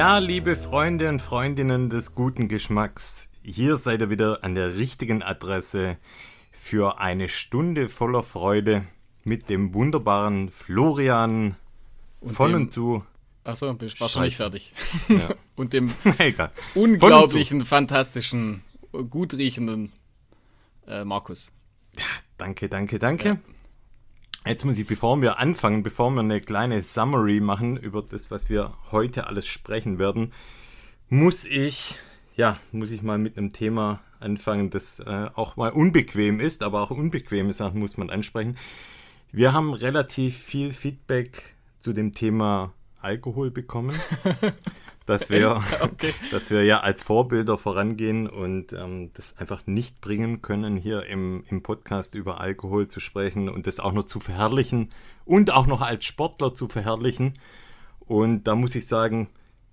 Ja, liebe Freunde und Freundinnen des guten Geschmacks, hier seid ihr wieder an der richtigen Adresse für eine Stunde voller Freude mit dem wunderbaren Florian Und von dem- und zu. Achso, bist schon nicht fertig. Ja. Und dem Egal. unglaublichen, fantastischen, gut riechenden äh, Markus. Danke, danke, danke. Jetzt muss ich, bevor wir anfangen, bevor wir eine kleine Summary machen über das, was wir heute alles sprechen werden, muss ich, ja, muss ich mal mit einem Thema anfangen, das äh, auch mal unbequem ist, aber auch unbequeme Sachen muss man ansprechen. Wir haben relativ viel Feedback zu dem Thema Alkohol bekommen, dass wir, Okay. dass wir ja als Vorbilder vorangehen und ähm, das einfach nicht bringen können, hier im, im Podcast über Alkohol zu sprechen und das auch noch zu verherrlichen und auch noch als Sportler zu verherrlichen. Und da muss ich sagen,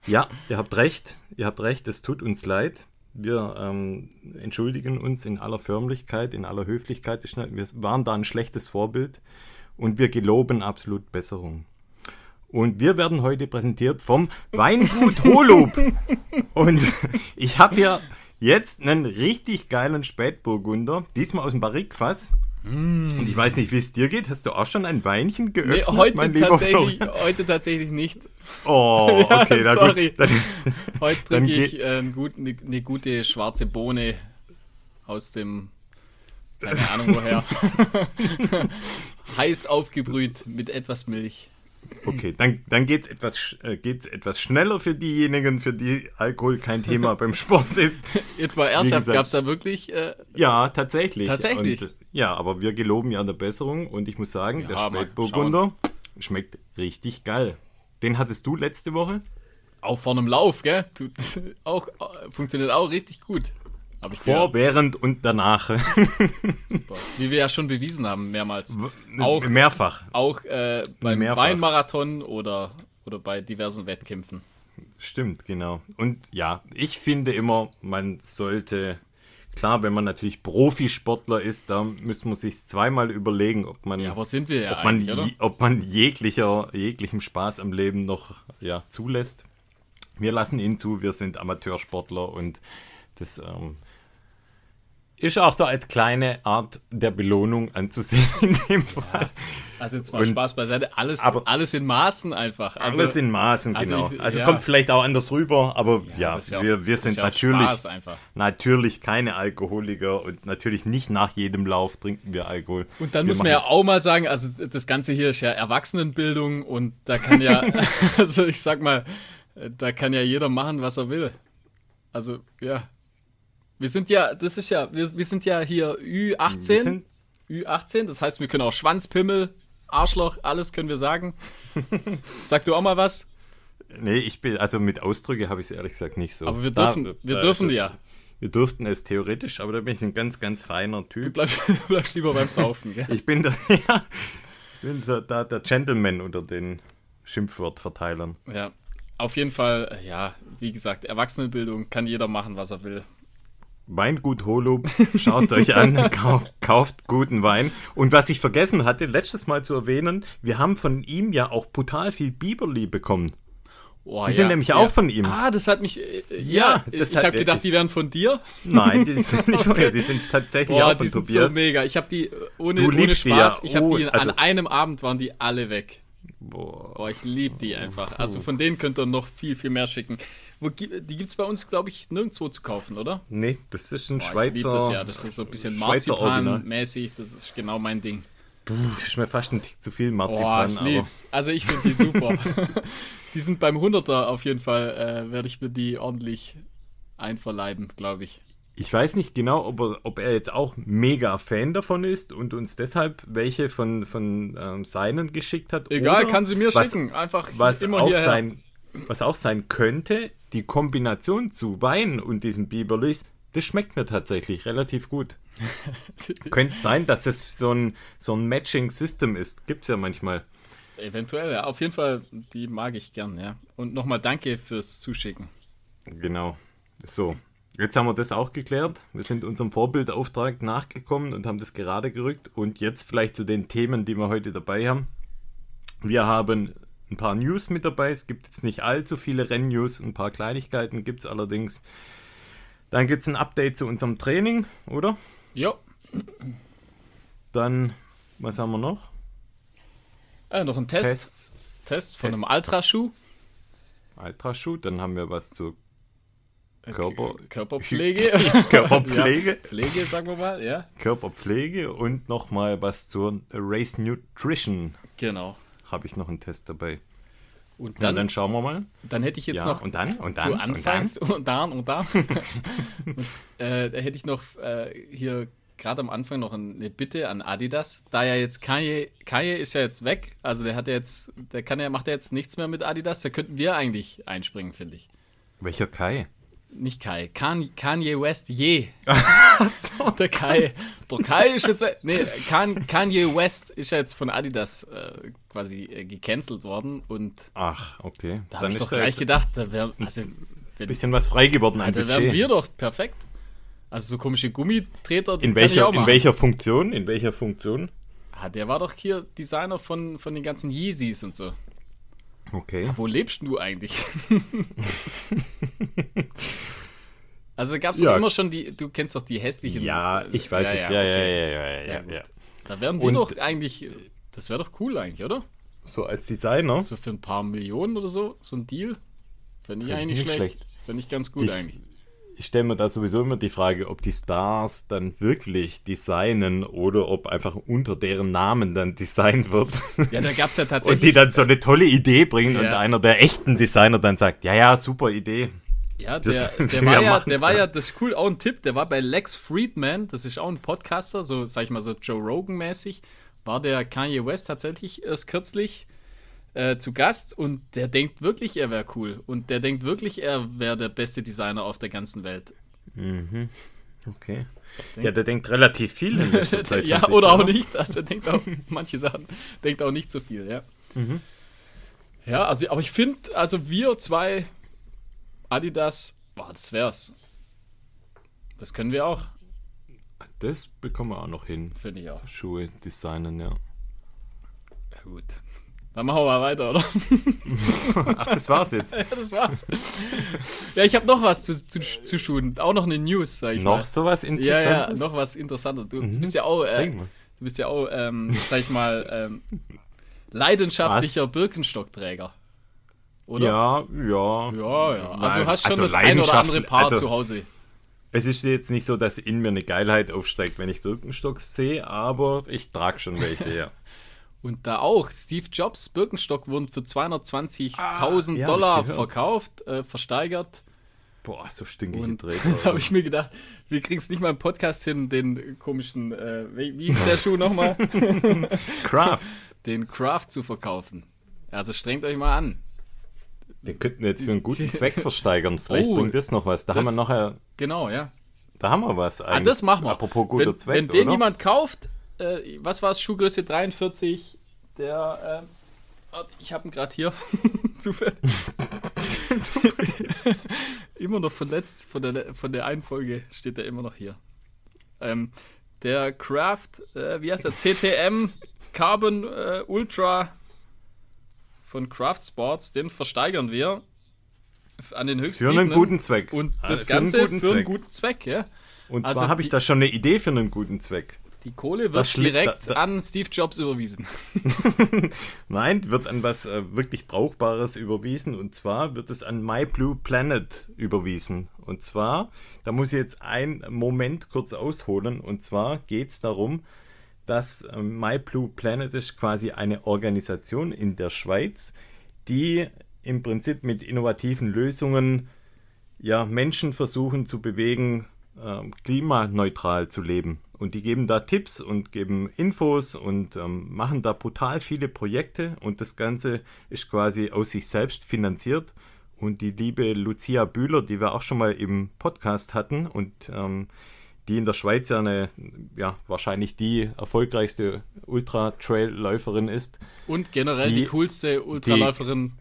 ja, ihr habt recht, ihr habt recht, es tut uns leid. Wir ähm, entschuldigen uns in aller Förmlichkeit, in aller Höflichkeit. Wir waren da ein schlechtes Vorbild und wir geloben absolut Besserung. Und wir werden heute präsentiert vom Weingut Holub. Und ich habe hier jetzt einen richtig geilen Spätburgunder, diesmal aus dem Barrikfass. Und ich weiß nicht, wie es dir geht. Hast du auch schon ein Weinchen Nee, geöffnet, heute, mein lieber tatsächlich, Florian? heute tatsächlich nicht. Oh, Ja, okay, na sorry. gut. Dann, Heute trinke ich äh, ein gut, eine, eine gute schwarze Bohne aus dem, keine Ahnung woher. Heiß aufgebrüht mit etwas Milch. Okay, dann, dann geht es etwas, äh, geht's etwas schneller für diejenigen, für die Alkohol kein Thema beim Sport ist. Jetzt mal ernsthaft, gab es da wirklich äh, Ja, tatsächlich. Tatsächlich? Und, ja, aber wir geloben ja der Besserung und ich muss sagen, der Ja, mal Spätburgunder schmeckt richtig geil. Den hattest du letzte Woche? auch vor einem Lauf, gell? Tut, auch, äh, funktioniert auch richtig gut. Hab ich Vor, gehört. während und danach. Super. Wie wir ja schon bewiesen haben, mehrmals. Auch, Mehrfach. auch äh, beim Mehrfach. Weinmarathon oder, oder bei diversen Wettkämpfen. Stimmt, genau. Und ja, ich finde immer, man sollte, klar, wenn man natürlich Profisportler ist, da muss man sich zweimal überlegen, ob man, Ja, aber sind wir ja ob man, oder? ob man jeglicher, jeglichem Spaß am Leben noch ja, zulässt. Wir lassen ihn zu, wir sind Amateursportler und das ähm, ist auch so als kleine Art der Belohnung anzusehen in dem Fall. Also jetzt mal Und- Spaß beiseite. Alles, aber- alles in Maßen einfach. Also, Alles in Maßen, also genau. ich- also ja. kommt vielleicht auch anders rüber, aber ja, ja auch- wir, wir sind ja natürlich, natürlich keine Alkoholiker und natürlich nicht nach jedem Lauf trinken wir Alkohol. Und dann wir muss man ja auch mal sagen, also das Ganze hier ist ja Erwachsenenbildung und da kann ja, also ich sag mal, da kann ja jeder machen, was er will. Also, ja. Wir sind ja, das ist ja, wir, wir sind ja hier Wir Ü18, sind, Ü18, das heißt, wir können auch Schwanzpimmel, Arschloch, alles können wir sagen. Sag du auch mal was? nee, ich bin, also mit Ausdrücke habe ich es ehrlich gesagt nicht so. Aber wir Da- dürfen, wir da dürfen ja. Wir durften es theoretisch, aber da bin ich ein ganz, ganz feiner Du Typ. bleibst, bleibst lieber beim Saufen, gell? Ich bin, der, ja, bin so da, der Gentleman unter den Schimpfwortverteilern. Ja, auf jeden Fall, ja, wie gesagt, Erwachsenenbildung kann jeder machen, was er will. Weingut Holub, schaut's euch an, kau kauft guten Wein. Und was ich vergessen hatte, letztes Mal zu erwähnen, wir haben von ihm ja auch brutal viel Biberli bekommen. Oh, Die sind nämlich auch von ihm. Ah, das hat mich. Äh, Ja, ja, das ich habe gedacht, die wären von dir. Nein, die sind nicht von mir, die sind tatsächlich Boah, auch von die sind Tobias. so mega. Ich habe die äh, ohne, Du ohne Spaß. ja. Ich habe Oh, die also- an einem Abend waren die alle weg. Boah. Boah, ich liebe die einfach. Also von denen könnt ihr noch viel, viel mehr schicken. Wo, die gibt's bei uns, glaube ich, nirgendwo zu kaufen, oder? Nee, das ist ein Boah, Schweizer. Ich das ja. Das ist so ein bisschen. Marzipan-mäßig. Das ist genau mein Ding. Puh, ist mir fast ein Tick zu viel Boah, Marzipan, ich aber lieb's. Also ich finde die super. die sind beim 100er auf jeden Fall, äh, werde ich mir die ordentlich einverleiben, glaube ich. ich weiß nicht genau, ob er, ob er jetzt auch mega Fan davon ist und uns deshalb welche von, von ähm, seinen geschickt hat. Egal, kann sie mir was, schicken. Einfach Was immer auch hierher. sein, was auch sein könnte, die Kombination zu Wein und diesem Biberlis, das schmeckt mir tatsächlich relativ gut. Könnte sein, dass es so ein, so ein Matching-System ist. Gibt's ja manchmal. Eventuell, ja. Auf jeden Fall, die mag ich gern, ja. Und nochmal danke fürs Zuschicken. Genau. So. Jetzt haben wir das auch geklärt. Wir sind unserem Vorbildauftrag nachgekommen und haben das gerade gerückt. Und jetzt vielleicht zu den Themen, die wir heute dabei haben. Wir haben ein paar News mit dabei. Es gibt jetzt nicht allzu viele Rennnews, ein paar Kleinigkeiten gibt es allerdings. Dann gibt es ein Update zu unserem Training, oder? Ja. Dann, was haben wir noch? Äh, noch ein Test. Tests, Test von Test. einem Ultraschuh. Ultrashoot. Dann haben wir was zu Körper- Körperpflege. Körperpflege. Ja, Pflege, sagen wir mal, ja. Körperpflege und nochmal was zur Race Nutrition. Genau. Habe ich noch einen Test dabei. Und Dann, dann, dann schauen wir mal. dann hätte ich jetzt ja, noch und dann, und dann, zu und dann. Anfangs und dann und dann. und, äh, da hätte ich noch äh, hier gerade am Anfang noch eine Bitte an Adidas, da ja jetzt Kanye, Kanye ist ja jetzt weg, also der hat ja jetzt, der kann ja, macht ja jetzt nichts mehr mit Adidas, da könnten wir eigentlich einspringen, finde ich. Welcher Kai? Nicht Kai, Kanye, Kanye West, je. Der Kai. Der Kai ist jetzt, nee, Kan- Kanye West ist ja jetzt von Adidas äh, quasi äh, gecancelt worden und Ach, okay. da habe ich doch gleich gedacht, da wäre, also, ein bisschen was frei geworden an da wären wir doch perfekt. Also so komische Gummitreter, In welcher, in welcher Funktion? In welcher Funktion? Ah, der war doch hier Designer von, von den ganzen Yeezys und so. Okay. Wo lebst du eigentlich? also gab es Ja. immer schon die, du kennst doch die hässlichen. Ja, ich weiß es. Ja, ja, okay. ja, ja, ja, ja, ja. Da wären wir Und- doch eigentlich, das wäre doch cool eigentlich, oder? So als Designer. So für ein paar Millionen oder so, so ein Deal. Fände ich eigentlich nicht schlecht. schlecht. Fände ich ganz gut Die- eigentlich. Ich stelle mir da sowieso immer die Frage, ob die Stars dann wirklich designen oder ob einfach unter deren Namen dann designt wird. Ja, da gab es ja Und tatsächlich. die dann so eine tolle Idee bringen und Ja. einer der echten Designer dann sagt, ja, ja, super Idee. Ja, der, der war ja, der war dann. ja, das ist cool, auch ein Tipp, der war bei Lex Friedman, das ist auch ein Podcaster, so, sag ich mal, so Joe Rogan-mäßig, war der Kanye West tatsächlich erst kürzlich äh, zu Gast und der denkt wirklich, er wäre cool. Und der denkt wirklich, er wäre der beste Designer auf der ganzen Welt. Okay. Ja, der denkt relativ viel in letzter Zeit. ja, sich, oder auch nicht. Also er denkt auch manche Sachen, denkt auch nicht so viel, ja. Mhm. Ja, also, aber ich finde, also wir zwei Adidas, boah, das wär's. Das können wir auch, Das bekommen wir auch noch hin. finde ich auch. Schuhe designen, ja. Ja, gut. Dann machen wir mal weiter, oder? Ach, das war's jetzt. ja, das war's. ja, ich habe noch was zu, zu, zu Schuhen. Auch noch eine News, sag ich noch mal. sowas Ja, Interessantes? ja, noch was Interessantes. Du bist ja auch, äh, du bist ja auch, ähm, sag ich mal, ähm, leidenschaftlicher Birkenstockträger. Oder? Ja, ja. Ja, ja. Also Nein, du hast schon also das ein oder andere Paar also- zu Hause. Es ist jetzt nicht so, dass in mir eine Geilheit aufsteigt, wenn ich Birkenstocks sehe, aber ich trage schon welche, ja. Und da auch, Steve Jobs Birkenstock wurden für 220.000 Ah, ja, Dollar verkauft, äh, versteigert. Boah, so stinkige Und da habe ich mir gedacht, wir kriegen es nicht mal im Podcast hin, den komischen, äh, wie, wie hieß der Schuh nochmal? Craft. den Craft zu verkaufen. Also strengt euch mal an. Den könnten wir jetzt für einen guten Zweck versteigern. Vielleicht Oh, bringt das noch was. Da das- haben wir nachher, Genau, ja. da haben wir was Ah, das machen wir. Apropos guter wenn, Zweck, wenn den oder? jemand kauft, äh, was war es, Schuhgröße 43, der, ähm, ich habe ihn gerade hier, zufällig. immer noch von letzt, von der, von der einen Folge steht er immer noch hier. Ähm, der Craft, äh, wie heißt der, CTM Carbon äh, Ultra von Craft Sports, den versteigern wir an den höchsten Für einen guten Zweck. Und Ah, das für einen Ganze guten für einen guten Zweck, ja. Und also zwar habe ich da schon eine Idee für einen guten Zweck. Die Kohle wird direkt da- da- an Steve Jobs überwiesen. Nein, wird an was äh, wirklich Brauchbares überwiesen und zwar wird es an My Blue Planet überwiesen. Und zwar, da muss ich jetzt einen Moment kurz ausholen und zwar geht es darum, dass ähm, My Blue Planet ist quasi eine Organisation in der Schweiz, die im Prinzip mit innovativen Lösungen ja, Menschen versuchen zu bewegen, ähm, klimaneutral zu leben. Und die geben da Tipps und geben Infos und ähm, machen da brutal viele Projekte. Und das Ganze ist quasi aus sich selbst finanziert. Und die liebe Lucia Bühler, die wir auch schon mal im Podcast hatten und ähm, die in der Schweiz ja eine, ja, wahrscheinlich die erfolgreichste Ultra-Trail-Läuferin ist. Und generell die, Die- coolste Ultraläuferin.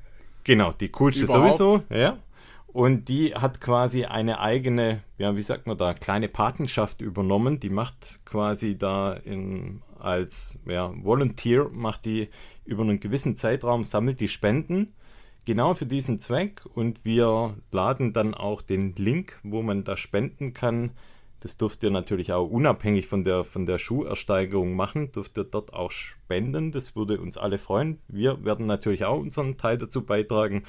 Genau, die coolste Überhaupt. sowieso, ja. Und die hat quasi eine eigene, ja, wie sagt man da, kleine Patenschaft übernommen. Die macht quasi da in als ja, Volunteer, macht die über einen gewissen Zeitraum, sammelt die Spenden genau für diesen Zweck und wir laden dann auch den Link, wo man da spenden kann. Das dürft ihr natürlich auch unabhängig von der, von der Schuhersteigerung machen, dürft ihr dort auch spenden. Das würde uns alle freuen. Wir werden natürlich auch unseren Teil dazu beitragen,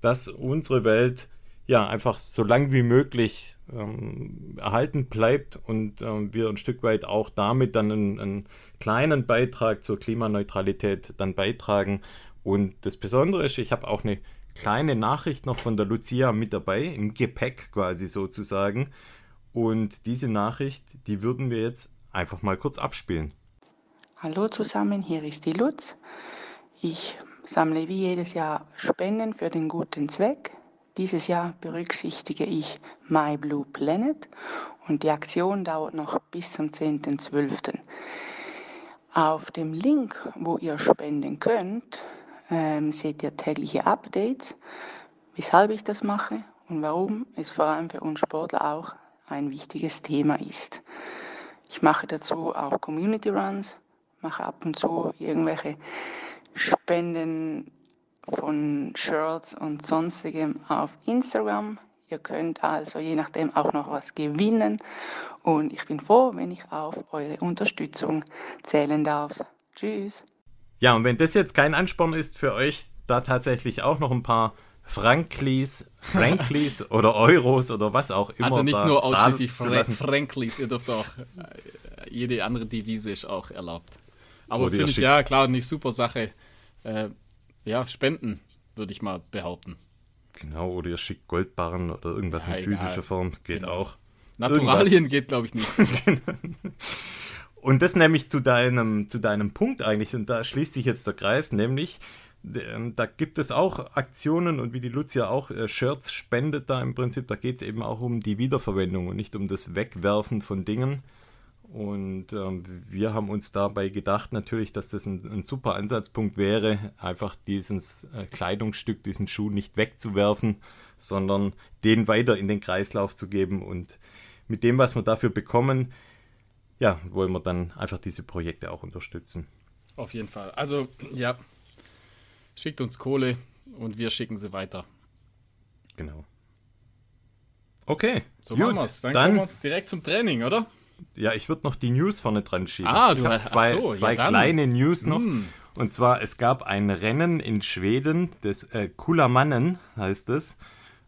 dass unsere Welt ja einfach so lang wie möglich ähm, erhalten bleibt und ähm, wir ein Stück weit auch damit dann einen, einen, kleinen Beitrag zur Klimaneutralität dann beitragen. Und das Besondere ist, ich habe auch eine kleine Nachricht noch von der Lucia mit dabei, im Gepäck quasi sozusagen. Und diese Nachricht, die würden wir jetzt einfach mal kurz abspielen. Hallo zusammen, hier ist die Lutz. Ich sammle wie jedes Jahr Spenden für den guten Zweck. Dieses Jahr berücksichtige ich My Blue Planet und die Aktion dauert noch bis zum 10.12. Auf dem Link, wo ihr spenden könnt, ähm, seht ihr tägliche Updates, weshalb ich das mache und warum es vor allem für uns Sportler auch ein wichtiges Thema ist. Ich mache dazu auch Community Runs, mache ab und zu irgendwelche Spenden von Shirts und sonstigem auf Instagram. Ihr könnt also je nachdem auch noch was gewinnen und ich bin froh, wenn ich auf eure Unterstützung zählen darf. Tschüss. Ja, und wenn das jetzt kein Ansporn ist für euch, da tatsächlich auch noch ein paar Franklis, Franklis oder Euros oder was auch immer. Also nicht nur ausschließlich Fra Franklis, ihr dürft auch, äh, jede andere Devise ist auch erlaubt. Aber finde ich, ja klar, nicht super Sache. Äh, ja, spenden, würde ich mal behaupten. Genau, oder ihr schickt Goldbarren oder irgendwas ja, in physischer egal. Form, geht genau. auch. Naturalien irgendwas. geht, glaube ich, nicht. und das nämlich zu deinem, zu deinem Punkt eigentlich, und da schließt sich jetzt der Kreis, nämlich, ähm, da gibt es auch Aktionen und wie die Lucia auch äh, Shirts spendet da im Prinzip, da geht es eben auch um die Wiederverwendung und nicht um das Wegwerfen von Dingen. Und ähm, wir haben uns dabei gedacht, natürlich, dass das ein, ein super Ansatzpunkt wäre, einfach dieses äh, Kleidungsstück, diesen Schuh nicht wegzuwerfen, sondern den weiter in den Kreislauf zu geben. Und mit dem, was wir dafür bekommen, ja, wollen wir dann einfach diese Projekte auch unterstützen. Auf jeden Fall. Also, ja, schickt uns Kohle und wir schicken sie weiter. Genau. Okay, so gut, machen wir's. Dann, dann kommen wir direkt zum Training, oder? Ja, ich würde noch die News vorne dran schieben. Ah, du hast zwei, so, zwei ja, kleine News noch. Mm. Und zwar, es gab ein Rennen in Schweden, das äh, Kulamannen heißt es.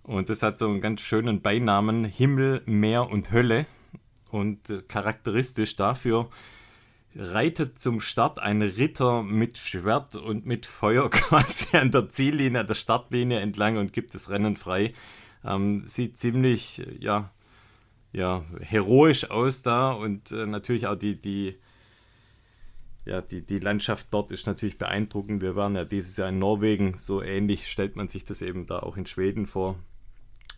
Und das hat so einen ganz schönen Beinamen, Himmel, Meer und Hölle. Und äh, charakteristisch dafür reitet zum Start ein Ritter mit Schwert und mit Feuer quasi an der Ziellinie, an der Startlinie entlang und gibt das Rennen frei. Ähm, sieht ziemlich, ja, ja, heroisch aus da und äh, natürlich auch die, die, ja, die, die Landschaft dort ist natürlich beeindruckend. Wir waren ja dieses Jahr in Norwegen, so ähnlich stellt man sich das eben da auch in Schweden vor.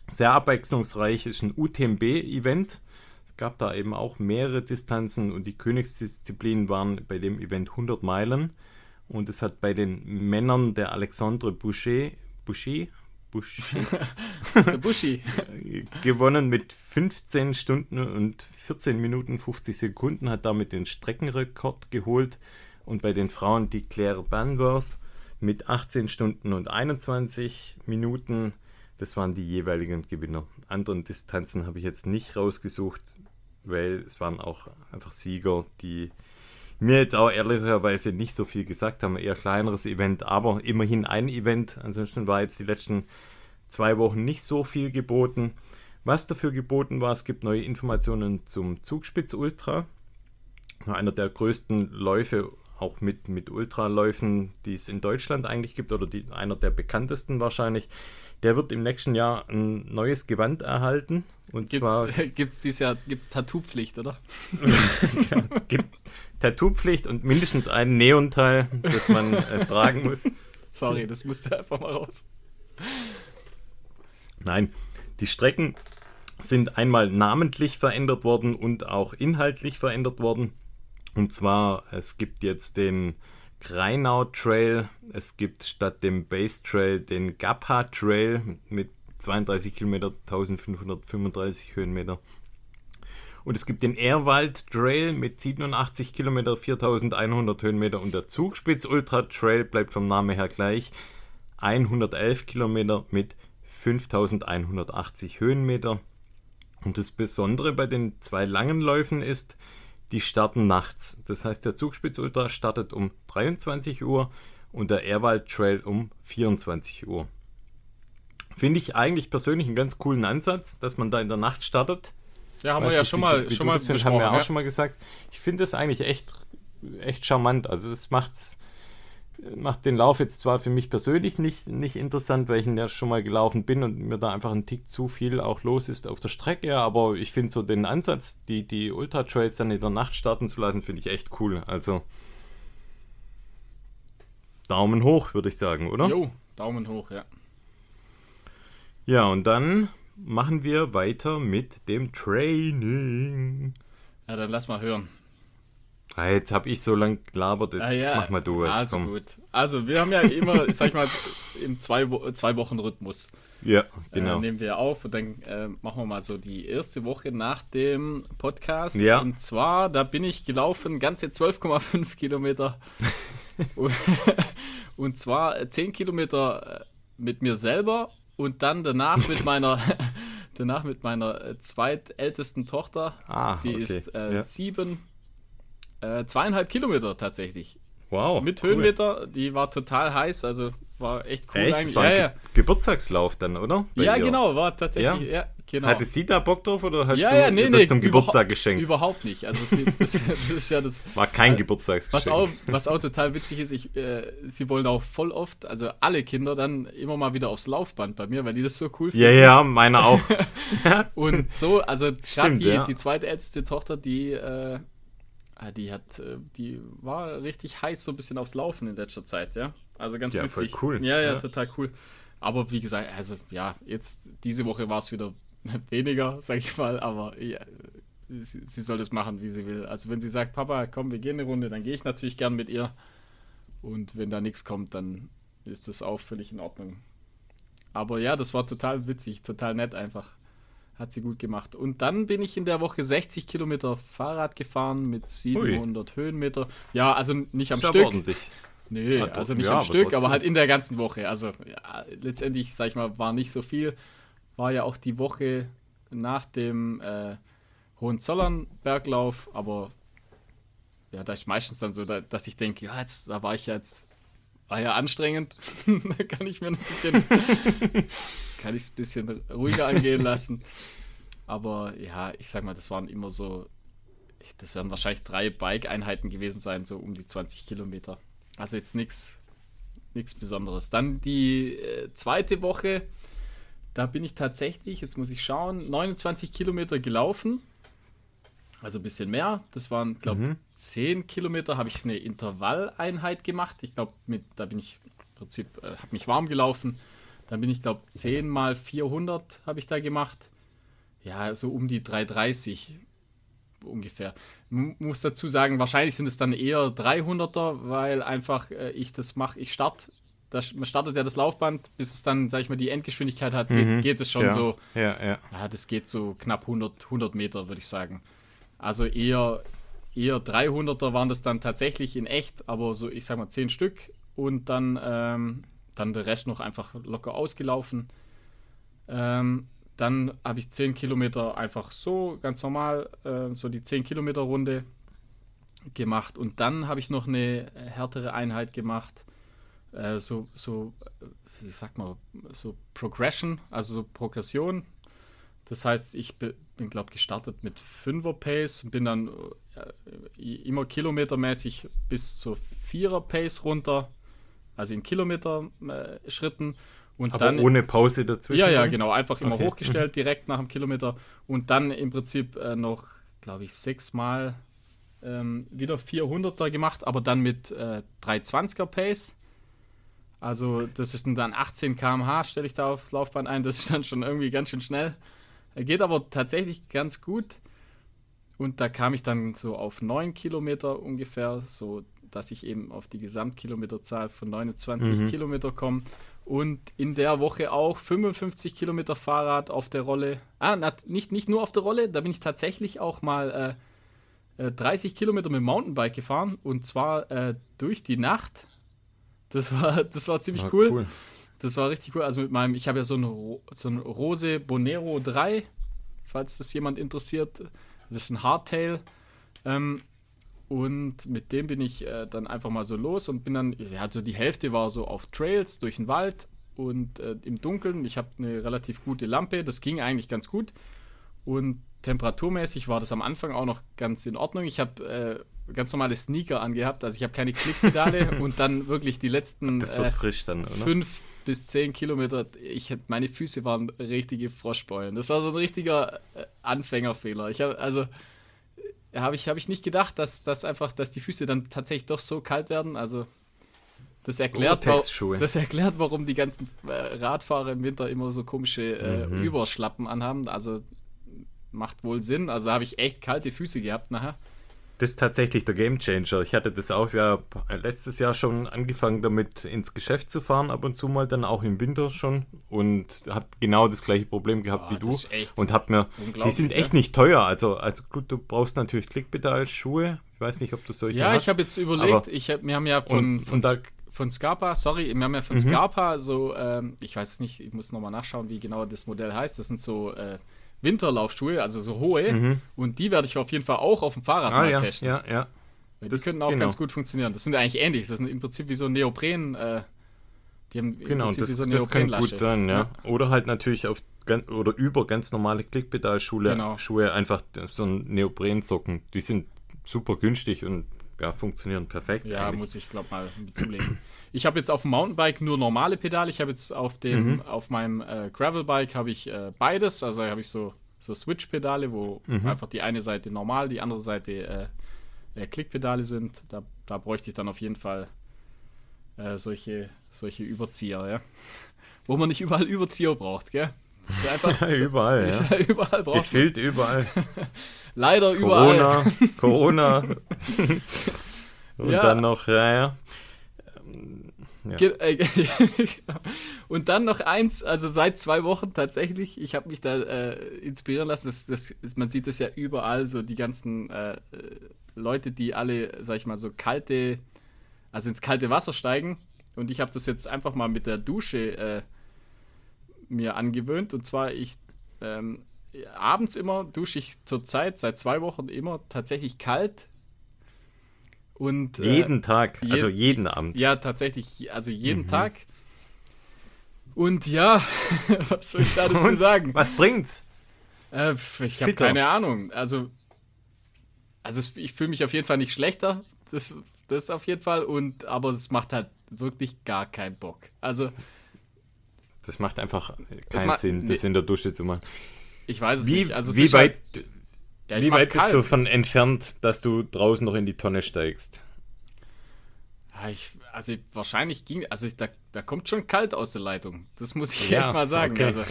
Sehr abwechslungsreich ist ein UTMB-Event. Es gab da eben auch mehrere Distanzen und die Königsdisziplinen waren bei dem Event 100 Meilen. Und es hat bei den Männern der Alexandre Boucher, Boucher Buschit. Der Buschi. gewonnen mit 15 Stunden und 14 Minuten 50 Sekunden, hat damit den Streckenrekord geholt. Und bei den Frauen die Claire Banworth mit 18 Stunden und 21 Minuten. Das waren die jeweiligen Gewinner. Anderen Distanzen habe ich jetzt nicht rausgesucht, weil es waren auch einfach Sieger, die mir jetzt auch ehrlicherweise nicht so viel gesagt haben. Eher kleineres Event, aber immerhin ein Event. Ansonsten war jetzt die letzten zwei Wochen nicht so viel geboten. Was dafür geboten war, es gibt neue Informationen zum Zugspitz Ultra. Einer der größten Läufe, auch mit, mit Ultraläufen, die es in Deutschland eigentlich gibt, oder die, einer der bekanntesten wahrscheinlich. Der wird im nächsten Jahr ein neues Gewand erhalten. Und gibt's, zwar. Gibt es dieses Jahr gibt's Tattoo-Pflicht, oder? ja, gibt Tattoo-Pflicht und mindestens ein Neonteil, das man äh, tragen muss. Sorry, das musste einfach mal raus. Nein, die Strecken sind einmal namentlich verändert worden und auch inhaltlich verändert worden. Und zwar, es gibt jetzt den Greinau Trail, es gibt statt dem Base Trail den Gapha Trail mit 32 Kilometer, 1535 Höhenmeter. Und es gibt den Ehrwald Trail mit 87 Kilometer, 4100 Höhenmeter und der Zugspitz Ultra Trail bleibt vom Namen her gleich. 111 Kilometer mit 5180 Höhenmeter. Und das Besondere bei den zwei langen Läufen ist, die starten nachts. Das heißt, der Zugspitz Ultra startet um 23 Uhr und der Ehrwald Trail um 24 Uhr. Finde ich eigentlich persönlich einen ganz coolen Ansatz, dass man da in der Nacht startet. Ja, haben weißt wir ja schon mal, wie, wie schon mal besprochen. Haben wir ja auch schon mal gesagt. Ich finde das eigentlich echt, echt charmant. Also es macht's macht den Lauf jetzt zwar für mich persönlich nicht, nicht interessant, weil ich ihn ja schon mal gelaufen bin und mir da einfach ein Tick zu viel auch los ist auf der Strecke, aber ich finde so den Ansatz, die, die Ultra Trails dann in der Nacht starten zu lassen, finde ich echt cool. Also Daumen hoch, würde ich sagen, oder? Jo, Daumen hoch, ja. Ja, und dann machen wir weiter mit dem Training. Ja, dann lass mal hören. Ah, jetzt habe ich so lang gelabert, jetzt ah, ja. mach mal du es. Also komm. gut. Also wir haben ja immer, sag ich mal, im zwei, zwei Wochen Rhythmus. Ja, genau. Äh, nehmen wir auf und dann äh, machen wir mal so die erste Woche nach dem Podcast. Ja. Und zwar, da bin ich gelaufen, ganze 12,5 Kilometer. und, und zwar 10 Kilometer äh, mit mir selber und dann danach mit meiner danach mit meiner äh, zweitältesten Tochter. Ah, die okay. ist äh, ja. sieben äh, zweieinhalb Kilometer tatsächlich. Wow. Mit cool. Höhenmeter, die war total heiß, also war echt cool echt? eigentlich. Ja, ja. Geburtstagslauf dann, oder? Bei ja, ihr? genau, war tatsächlich, ja? ja, genau. Hatte sie da Bock drauf oder hast ja, du ja, nee, das nee, zum Geburtstag geschenkt? Überhaupt nicht. Also sie, das, das, ist ja das. War kein äh, Geburtstagsgeschenk. Was auch, was auch total witzig ist, ich, äh, sie wollen auch voll oft, also alle Kinder dann immer mal wieder aufs Laufband bei mir, weil die das so cool finden. Ja, ja, meine auch. Und so, also gerade die, die zweitälteste Tochter, die äh, die hat, äh, die war richtig heiß so ein bisschen aufs Laufen in letzter Zeit, ja. Also ganz ja, witzig. Voll cool. Ja, ja, ja, total cool. Aber wie gesagt, also ja, jetzt diese Woche war es wieder weniger, sag ich mal, aber ja, sie, sie, soll das machen, wie sie will. Also wenn sie sagt, Papa, komm, wir gehen eine Runde, dann gehe ich natürlich gern mit ihr. Und wenn da nichts kommt, dann ist das auch völlig in Ordnung. Aber ja, das war total witzig, total nett einfach. Hat sie gut gemacht. Und dann bin ich in der Woche 60 Kilometer Fahrrad gefahren mit 700 Ui. Höhenmeter. Ja, also nicht am ist Stück. ordentlich. Nee, Hat also nicht ja, am Stück, trotzdem. aber halt in der ganzen Woche. Also ja, letztendlich, sag ich mal, war nicht so viel. War ja auch die Woche nach dem äh, Hohenzollern-Berglauf, aber ja, da ist meistens dann so, da, dass ich denke, ja, jetzt, da war ich jetzt, war ja anstrengend. da kann ich mir ein bisschen kann ich es ein bisschen ruhiger angehen lassen. Aber ja, ich sag mal, das waren immer so, das werden wahrscheinlich drei Bike-Einheiten gewesen sein, so um die 20 Kilometer. Also jetzt nichts nichts Besonderes. Dann die äh, zweite Woche, da bin ich tatsächlich, jetzt muss ich schauen, 29 Kilometer gelaufen. Also ein bisschen mehr. Das waren, glaube ich, mhm. 10 Kilometer habe ich eine Intervalleinheit gemacht. Ich glaube, da bin ich im Prinzip, äh, habe mich warm gelaufen dann bin ich, glaube 10 mal 400 habe ich da gemacht. Ja, so um die 330 ungefähr. M muss dazu sagen, wahrscheinlich sind es dann eher 300er, weil einfach äh, ich das mache. Ich starte, man startet ja das Laufband, bis es dann, sag ich mal, die Endgeschwindigkeit hat, geht, mhm. geht es schon ja. so. Ja, ja. Ja, das geht so knapp 100, 100 Meter, würde ich sagen. Also eher, eher 300er waren das dann tatsächlich in echt, aber so, ich sag mal, 10 Stück. Und dann ähm, dann der Rest noch einfach locker ausgelaufen. Ähm, dann habe ich 10 Kilometer einfach so, ganz normal, äh, so die 10 Kilometer Runde gemacht. Und dann habe ich noch eine härtere Einheit gemacht. Äh, so, so, wie sagt man, so Progression, also so Progression. Das heißt, ich bin, glaube gestartet mit 5er Pace, bin dann äh, immer kilometermäßig bis zur 4er Pace runter also in Kilometer-Schritten. Äh, Aber dann, ohne Pause dazwischen? Ja, ja, genau. Einfach immer okay. hochgestellt, direkt nach dem Kilometer. Und dann im Prinzip äh, noch, glaube ich, sechsmal ähm, wieder 400er gemacht, aber dann mit äh, 320er Pace. Also das ist dann 18 km/h, stelle ich da aufs Laufband ein. Das ist dann schon irgendwie ganz schön schnell. Geht aber tatsächlich ganz gut. Und da kam ich dann so auf 9 Kilometer ungefähr, so dass ich eben auf die Gesamtkilometerzahl von 29 mhm. Kilometer komme. und in der Woche auch 55 Kilometer Fahrrad auf der Rolle. Ah, nicht, nicht nur auf der Rolle, da bin ich tatsächlich auch mal äh, 30 äh, Kilometer mit Mountainbike gefahren und zwar äh, durch die Nacht. Das war, das war ziemlich war cool. cool. Das war richtig cool. Also mit meinem, ich habe ja so ein, so ein Rose Bonero 3, falls das jemand interessiert. Das ist ein Hardtail. Ähm, und mit dem bin ich äh, dann einfach mal so los und bin dann, ja, also die Hälfte war so auf Trails durch den Wald und äh, im Dunkeln. Ich habe eine relativ gute Lampe, das ging eigentlich ganz gut. Und temperaturmäßig war das am Anfang auch noch ganz in Ordnung. Ich habe äh, ganz normale Sneaker angehabt, also ich habe keine Klickpedale und dann wirklich die letzten das wird frisch dann, oder? fünf bis zehn Kilometer, ich, meine Füße waren richtige Froschbeulen. Das war so ein richtiger äh, Anfängerfehler. Ich habe also habe ich, hab ich nicht gedacht, dass, dass einfach, dass die Füße dann tatsächlich doch so kalt werden. Also das erklärt, das erklärt, warum die ganzen äh, Radfahrer im Winter immer so komische äh, mhm. Überschlappen anhaben. Also macht wohl Sinn. Also habe ich echt kalte Füße gehabt nachher das ist tatsächlich der Gamechanger. Ich hatte das auch ja letztes Jahr schon angefangen, damit ins Geschäft zu fahren, ab und zu mal, dann auch im Winter schon und habe genau das gleiche Problem gehabt oh, wie du und habe mir, die sind echt nicht teuer. Also, also gut, du brauchst natürlich Klickpedal, Schuhe. Ich weiß nicht, ob du solche ja, hast. Ja, ich habe jetzt überlegt, ich hab, wir haben ja von, und, von, da, von Scarpa, sorry, wir haben ja von mhm. Scarpa so, ähm, ich weiß es nicht, ich muss nochmal nachschauen, wie genau das Modell heißt. Das sind so äh, Winterlaufschuhe, also so hohe. Mhm. Und die werde ich auf jeden Fall auch auf dem Fahrrad ah, mal ja, testen. Ja, ja. Weil die könnten auch genau. ganz gut funktionieren. Das sind eigentlich ähnlich. Das sind im Prinzip wie so Neopren. Äh, die haben genau, das, so das kann gut sein, ja. ja. Oder halt natürlich auf oder über ganz normale Klickpedalschuhe genau. Schuhe einfach so ein Neoprensocken. Die sind super günstig und ja, funktionieren perfekt. Ja, eigentlich. muss ich glaube mal zulegen. Ich habe jetzt auf dem Mountainbike nur normale Pedale. Ich habe jetzt auf dem, mhm. auf meinem äh, Gravelbike habe ich äh, beides. Also habe ich so, so Switch-Pedale, wo mhm. einfach die eine Seite normal, die andere Seite äh, äh, Klickpedale sind. Da, da bräuchte ich dann auf jeden Fall äh, solche, solche Überzieher, ja. Wo man nicht überall Überzieher braucht, gell? Einfach, überall, ja. überall braucht Gefehlt überall. Leider überall. Corona, Corona. Und ja. dann noch, ja, ja. Ja. Äh, und dann noch eins, also seit zwei Wochen tatsächlich, ich habe mich da äh, inspirieren lassen, das, das, man sieht das ja überall, so die ganzen äh, Leute, die alle, sag ich mal, so kalte, also ins kalte Wasser steigen. Und ich habe das jetzt einfach mal mit der Dusche äh, mir angewöhnt. Und zwar, ich ähm, abends immer dusche ich zurzeit, seit zwei Wochen immer tatsächlich kalt und, äh, jeden äh, Tag, also jeden Abend. Ja, tatsächlich, also jeden mhm. Tag. Und ja, was soll ich da dazu sagen? Was bringt's? Äh, ich habe keine Ahnung. Also, also ich fühle mich auf jeden Fall nicht schlechter. Das, das auf jeden Fall. Und aber es macht halt wirklich gar keinen Bock. Also das macht einfach keinen Sinn, das nee, in der Dusche zu machen. Ich weiß es wie, nicht. Also wie weit, halt, ja, Wie weit bist du von entfernt, dass du draußen noch in die Tonne steigst? Ja, ich, also wahrscheinlich ging, also ich, da, da kommt schon kalt aus der Leitung. Das muss ich ja, echt mal sagen. Okay. Also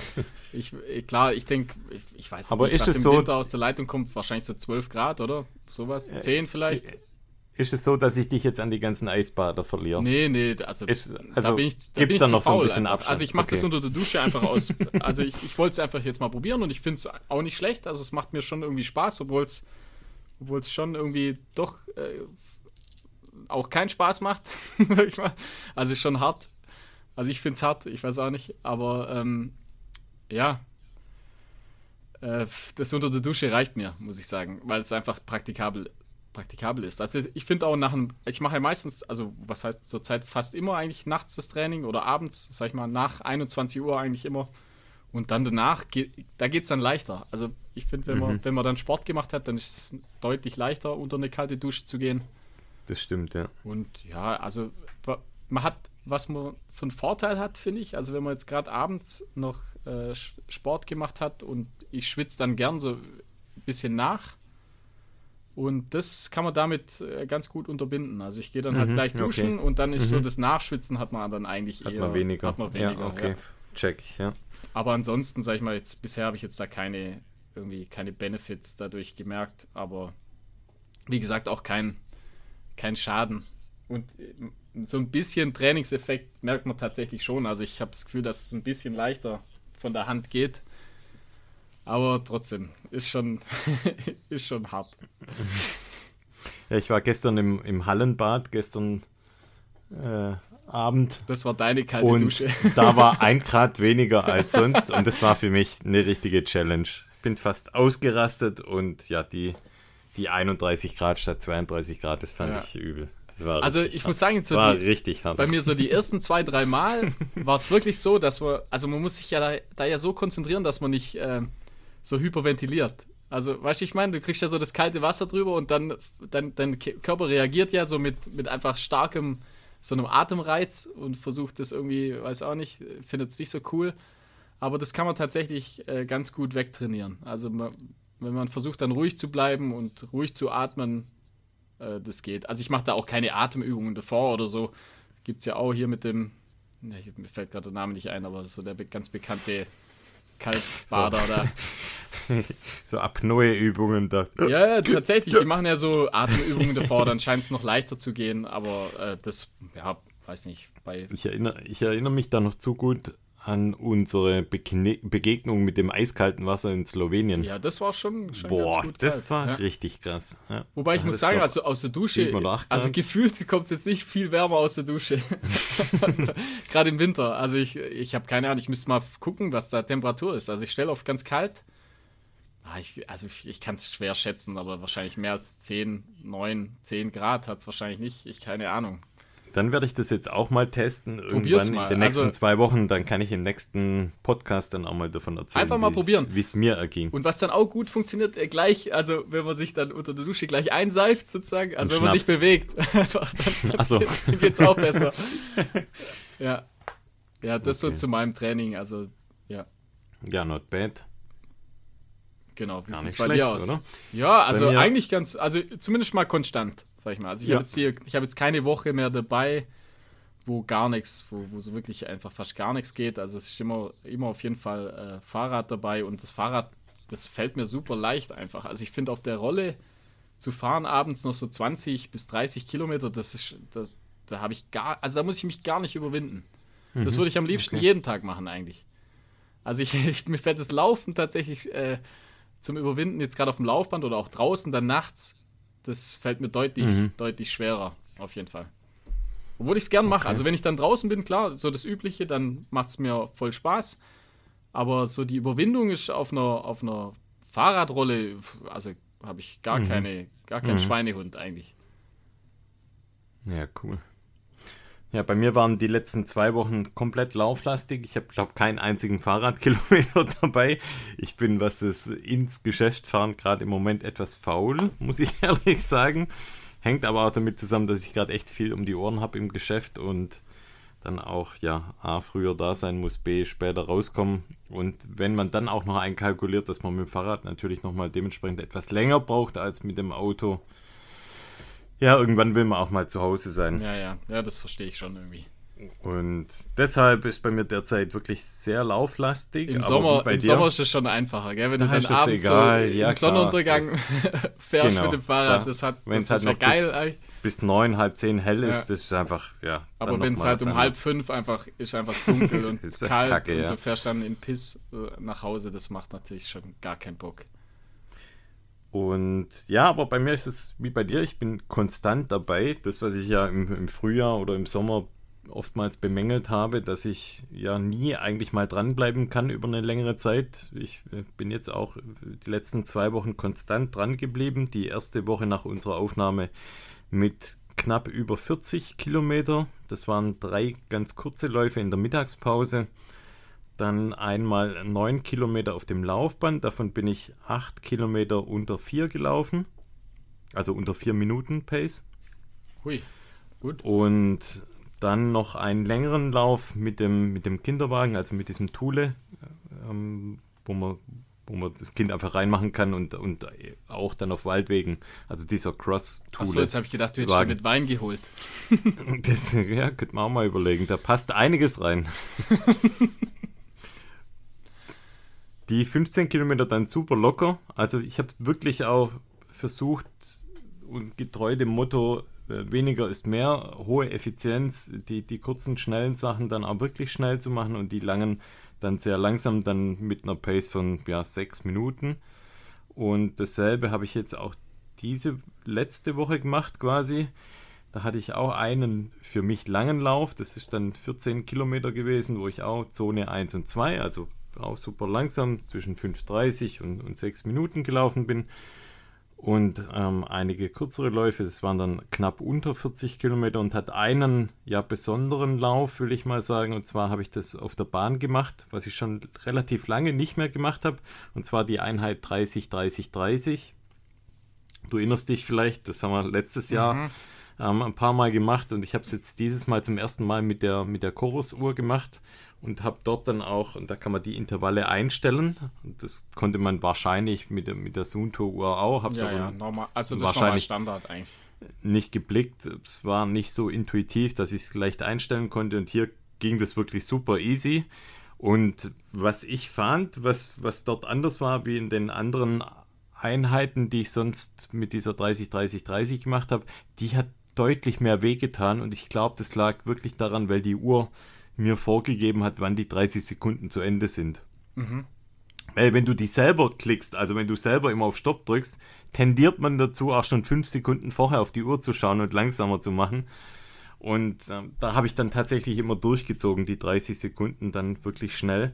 ich, klar, ich denke, ich, ich, weiß Aber nicht, ist was es im so, Winter aus der Leitung kommt. Wahrscheinlich so 12 Grad, oder? Sowas? 10 vielleicht? Ist es so, dass ich dich jetzt an die ganzen Eisbader verliere? Nee, nee, also, ist, also da bin ich, da gibt es da noch so ein bisschen einfach. Abstand? Also ich mache okay. das unter der Dusche einfach aus. also ich, ich wollte es einfach jetzt mal probieren und ich finde es auch nicht schlecht. Also es macht mir schon irgendwie Spaß, obwohl es obwohl es schon irgendwie doch äh, auch keinen Spaß macht. also schon hart. Also ich finde es hart, ich weiß auch nicht, aber ähm, ja, äh, das unter der Dusche reicht mir, muss ich sagen, weil es einfach praktikabel praktikabel ist. Also ich finde auch nach einem, ich mache ja meistens, also was heißt zurzeit fast immer eigentlich nachts das Training oder abends, sag ich mal, nach 21 Uhr eigentlich immer. Und dann danach, da geht es dann leichter. Also ich finde, wenn, man, mhm. wenn man dann Sport gemacht hat, dann ist es deutlich leichter, unter eine kalte Dusche zu gehen. Das stimmt, ja. Und ja, also man hat, was man für einen Vorteil hat, finde ich, also wenn man jetzt gerade abends noch äh, Sport gemacht hat und ich schwitze dann gern so ein bisschen nach, und das kann man damit äh, ganz gut unterbinden. Also ich gehe dann halt mhm, gleich duschen okay. und dann ist mhm. so das Nachschwitzen hat man dann eigentlich hat eher. Man weniger. Hat man weniger. Ja, okay. Ja. Check, ja. Aber ansonsten, sag ich mal, jetzt bisher habe ich jetzt da keine irgendwie keine Benefits dadurch gemerkt, aber wie gesagt auch kein kein Schaden. Und so ein bisschen Trainingseffekt merkt man tatsächlich schon. Also ich habe das Gefühl, dass es ein bisschen leichter von der Hand geht. Aber trotzdem, ist schon, ist schon hart. Ja, ich war gestern im, im Hallenbad, gestern äh, Abend. Das war deine kalte und Dusche. da war ein Grad weniger als sonst und das war für mich eine richtige Challenge. Bin fast ausgerastet und ja, die, die 31 Grad statt 32 Grad, das fand Ja. ich übel. Also ich hart. muss sagen, so war die, richtig hart. bei mir so die ersten zwei, drei Mal war es wirklich so, dass man, also man muss sich ja da, da ja so konzentrieren, dass man nicht ähm, so hyperventiliert. Also, weißt du, ich meine, du kriegst ja so das kalte Wasser drüber und dann, dein Ke- Körper reagiert ja so mit, mit einfach starkem, so einem Atemreiz und versucht das irgendwie, weiß auch nicht, findet es nicht so cool. Aber das kann man tatsächlich äh, ganz gut wegtrainieren. Also, man, wenn man versucht, dann ruhig zu bleiben und ruhig zu atmen, äh, das geht. Also, ich mache da auch keine Atemübungen davor oder so. Gibt es ja auch hier mit dem, ne, mir fällt gerade der Name nicht ein, aber so der ganz bekannte Kaltbader da. so Apnoe-Übungen. Ja, tatsächlich, die machen ja so Atemübungen davor, dann scheint es noch leichter zu gehen, aber äh, das, ja, weiß nicht, bei Ich erinnere, ich erinnere mich da noch zu gut an unsere Bekne Begegnung mit dem eiskalten Wasser in Slowenien. Ja, das war schon, schon Boah, das kalt, war ja. richtig krass. Ja. Wobei ich Da muss sagen, also aus der Dusche, also gefühlt kommt es jetzt nicht viel wärmer aus der Dusche. Gerade im Winter. Also ich, ich habe keine Ahnung, ich müsste mal gucken, was da Temperatur ist. Also ich stelle auf ganz kalt. Ah, ich, also ich, ich kann es schwer schätzen, aber wahrscheinlich mehr als 10, 9, 10 Grad hat es wahrscheinlich nicht. Ich keine Ahnung. Dann werde ich das jetzt auch mal testen. Irgendwann mal. in den nächsten Also- zwei Wochen. Dann kann ich im nächsten Podcast dann auch mal davon erzählen. Einfach mal es- probieren. Wie es mir erging. Und was dann auch gut funktioniert, äh, gleich, also wenn man sich dann unter der Dusche gleich einseift sozusagen, also Und wenn man sich Schnaps. bewegt, einfach, dann, dann geht's auch besser. ja. Ja, das Okay. so zu meinem Training, also ja. ja, not bad. Genau, wie sieht's nicht bei schlecht, dir aus? oder? Ja, also eigentlich ganz, also zumindest mal konstant, sag ich mal. Also ich Ja. habe jetzt hier, ich habe jetzt keine Woche mehr dabei, wo gar nichts, wo, wo so wirklich einfach fast gar nichts geht. Also es ist immer, immer auf jeden Fall äh, Fahrrad dabei und das Fahrrad, das fällt mir super leicht einfach. Also ich finde auf der Rolle zu fahren abends noch so 20 bis 30 Kilometer, das ist, da, da habe ich gar, also da muss ich mich gar nicht überwinden. Das würde ich am liebsten okay. jeden Tag machen eigentlich. Also ich, ich mir fällt das Laufen tatsächlich äh, zum Überwinden jetzt gerade auf dem Laufband oder auch draußen dann nachts, das fällt mir deutlich, Mhm. deutlich schwerer, auf jeden Fall. Obwohl ich es gern mache. Also wenn ich dann draußen bin, klar, so das Übliche, dann macht es mir voll Spaß. Aber so die Überwindung ist auf einer, auf einer Fahrradrolle, also habe ich gar Mhm. keine, gar keinen Schweinehund eigentlich. Ja, cool. Ja, bei mir waren die letzten zwei Wochen komplett lauflastig. Ich habe, glaube keinen einzigen Fahrradkilometer dabei. Ich bin, was das ins Geschäft fahren, gerade im Moment etwas faul, muss ich ehrlich sagen. Hängt aber auch damit zusammen, dass ich gerade echt viel um die Ohren habe im Geschäft und dann auch, ja, A, früher da sein muss, B, später rauskommen. Und wenn man dann auch noch einkalkuliert, dass man mit dem Fahrrad natürlich nochmal dementsprechend etwas länger braucht als mit dem Auto, ja, irgendwann will man auch mal zu Hause sein. Ja, ja, ja, das verstehe ich schon irgendwie. Und deshalb ist bei mir derzeit wirklich sehr lauflastig. Im, Sommer, im Sommer ist es schon einfacher, gell? Wenn Da du dann es abends egal, so ja, im Sonnenuntergang fährst Genau, mit dem Fahrrad, da- das hat wenn's das halt noch geil. bis- eigentlich. bis neun, halb zehn hell ist, Ja. das ist einfach, ja. Aber wenn es halt um halb fünf einfach ist einfach dunkel und kalt kacke, und du fährst dann in Piss äh, nach Hause, das macht natürlich schon gar keinen Bock. Und ja, aber bei mir ist es wie bei dir, ich bin konstant dabei. Das, was ich ja im, im Frühjahr oder im Sommer oftmals bemängelt habe, dass ich ja nie eigentlich mal dranbleiben kann über eine längere Zeit. Ich äh, bin jetzt auch die letzten zwei Wochen konstant dran geblieben. Die erste Woche nach unserer Aufnahme mit knapp über 40 Kilometer. Das waren drei ganz kurze Läufe in der Mittagspause. Dann einmal 9 Kilometer auf dem Laufband. Davon bin ich 8 Kilometer unter 4 gelaufen. Also unter 4 Minuten Pace. Hui, gut. Und dann noch einen längeren Lauf mit dem, mit dem Kinderwagen, also mit diesem Thule, ähm, wo, man, wo man das Kind einfach reinmachen kann und, und auch dann auf Waldwegen. Also dieser Achso, Cross-Thule. jetzt habe ich gedacht, du hättest Wagen. schon mit Wein geholt. Das ja, könnte man auch mal überlegen. Da passt einiges rein. Die 15 Kilometer dann super locker. Also ich habe wirklich auch versucht und getreu dem Motto äh, weniger ist mehr, hohe Effizienz, die, die kurzen, schnellen Sachen dann auch wirklich schnell zu machen und die langen dann sehr langsam, dann mit einer Pace von ja, sechs Minuten. Und dasselbe habe ich jetzt auch diese letzte Woche gemacht quasi. Da hatte ich auch einen für mich langen Lauf. Das ist dann 14 Kilometer gewesen, wo ich auch Zone 1 und 2, also auch super langsam, zwischen 5,30 und, und 6 Minuten gelaufen bin. Und ähm, einige kürzere Läufe, das waren dann knapp unter 40 Kilometer und hat einen ja besonderen Lauf, will ich mal sagen. Und zwar habe ich das auf der Bahn gemacht, was ich schon relativ lange nicht mehr gemacht habe. Und zwar die Einheit 30, 30, 30. Du erinnerst dich vielleicht, das haben wir letztes Jahr mhm. ähm, ein paar Mal gemacht und ich habe es jetzt dieses Mal zum ersten Mal mit der, mit der Chorus-Uhr gemacht und habe dort dann auch, und da kann man die Intervalle einstellen. Und das konnte man wahrscheinlich mit der, mit der Sunto-Uhr auch. Hab's ja, ja, normal. Also das wahrscheinlich Standard eigentlich. Nicht geblickt. Es war nicht so intuitiv, dass ich es leicht einstellen konnte. Und hier ging das wirklich super easy. Und was ich fand, was, was dort anders war wie in den anderen Einheiten, die ich sonst mit dieser 30-30-30 gemacht habe, die hat deutlich mehr wehgetan. Und ich glaube, das lag wirklich daran, weil die Uhr mir vorgegeben hat, wann die 30 Sekunden zu Ende sind. Mhm. Weil wenn du die selber klickst, also wenn du selber immer auf Stopp drückst, tendiert man dazu, auch schon fünf Sekunden vorher auf die Uhr zu schauen und langsamer zu machen. Und äh, da habe ich dann tatsächlich immer durchgezogen, die 30 Sekunden dann wirklich schnell.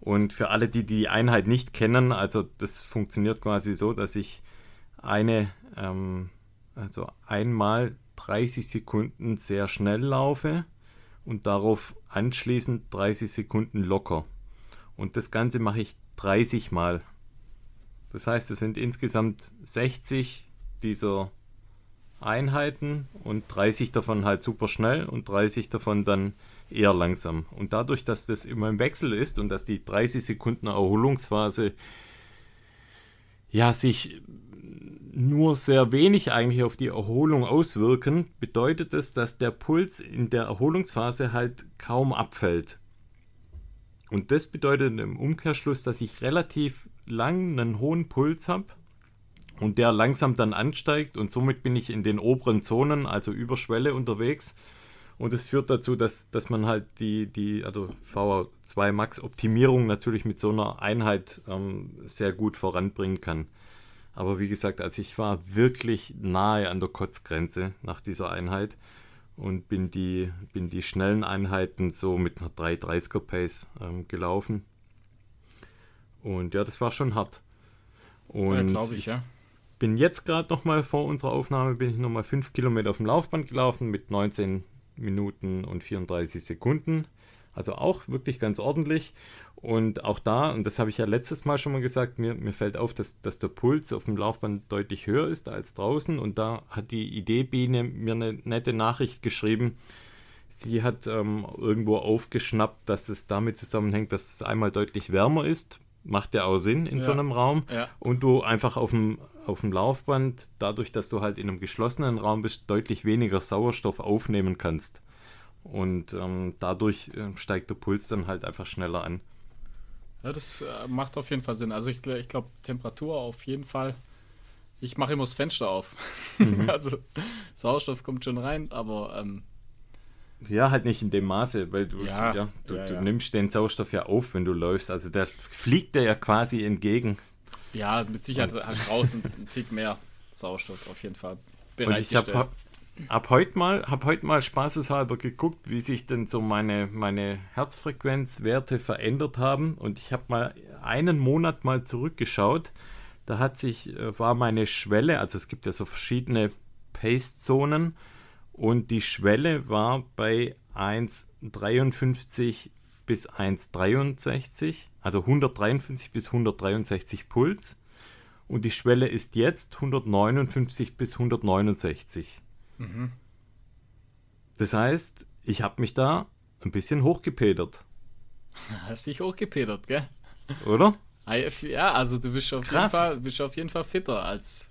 Und für alle, die die Einheit nicht kennen, also das funktioniert quasi so, dass ich eine, ähm, also einmal 30 Sekunden sehr schnell laufe und darauf anschließend 30 Sekunden locker. Und das Ganze mache ich 30 Mal. Das heißt, es sind insgesamt 60 dieser Einheiten und 30 davon halt super schnell und 30 davon dann eher langsam. Und dadurch, dass das immer im Wechsel ist und dass die 30 Sekunden Erholungsphase ja sich nur sehr wenig eigentlich auf die Erholung auswirken, bedeutet es, dass der Puls in der Erholungsphase halt kaum abfällt. Und das bedeutet im Umkehrschluss, dass ich relativ lang einen hohen Puls habe und der langsam dann ansteigt und somit bin ich in den oberen Zonen, also über Schwelle unterwegs. Und es führt dazu, dass, dass man halt die, die also VO2 Max Optimierung natürlich mit so einer Einheit ähm, sehr gut voranbringen kann. Aber wie gesagt, also ich war wirklich nahe an der Kotzgrenze nach dieser Einheit und bin die, bin die schnellen Einheiten so mit einer 330er Pace ähm, gelaufen. Und ja, das war schon hart. Und ja, glaube ich, ja. Bin jetzt gerade nochmal vor unserer Aufnahme, bin ich nochmal 5 Kilometer auf dem Laufband gelaufen mit 19 Minuten und 34 Sekunden. Also auch wirklich ganz ordentlich. Und auch da, und das habe ich ja letztes Mal schon mal gesagt, mir, mir fällt auf, dass, dass der Puls auf dem Laufband deutlich höher ist als draußen. Und da hat die Idee-Biene mir eine nette Nachricht geschrieben. Sie hat ähm, irgendwo aufgeschnappt, dass es damit zusammenhängt, dass es einmal deutlich wärmer ist. Macht ja auch Sinn in ja. so einem Raum. Ja. Und du einfach auf dem, auf dem Laufband, dadurch, dass du halt in einem geschlossenen Raum bist, deutlich weniger Sauerstoff aufnehmen kannst. Und ähm, dadurch äh, steigt der Puls dann halt einfach schneller an. Ja, das äh, macht auf jeden Fall Sinn. Also ich, ich glaube, Temperatur auf jeden Fall. Ich mache immer das Fenster auf. Mhm. also Sauerstoff kommt schon rein, aber ähm, ja, halt nicht in dem Maße, weil du, ja, ja, du, ja, du nimmst den Sauerstoff ja auf, wenn du läufst. Also der fliegt dir ja quasi entgegen. Ja, mit Sicherheit hast du draußen einen Tick mehr Sauerstoff auf jeden Fall. Und ich habe hab heute mal, hab heute mal spaßeshalber geguckt, wie sich denn so meine, meine Herzfrequenzwerte verändert haben. Und ich habe mal einen Monat mal zurückgeschaut. Da hat sich, äh, war meine Schwelle, also es gibt ja so verschiedene Pace-Zonen. Und die Schwelle war bei 1,53 bis 1,63, also 153 bis 163 Puls. Und die Schwelle ist jetzt 159 bis 169. Mhm. Das heißt, ich habe mich da ein bisschen hochgepedert. Hast dich hochgepedert, gell? Oder? Ah, ja, also du bist auf, jeden Fall, bist auf jeden Fall fitter als,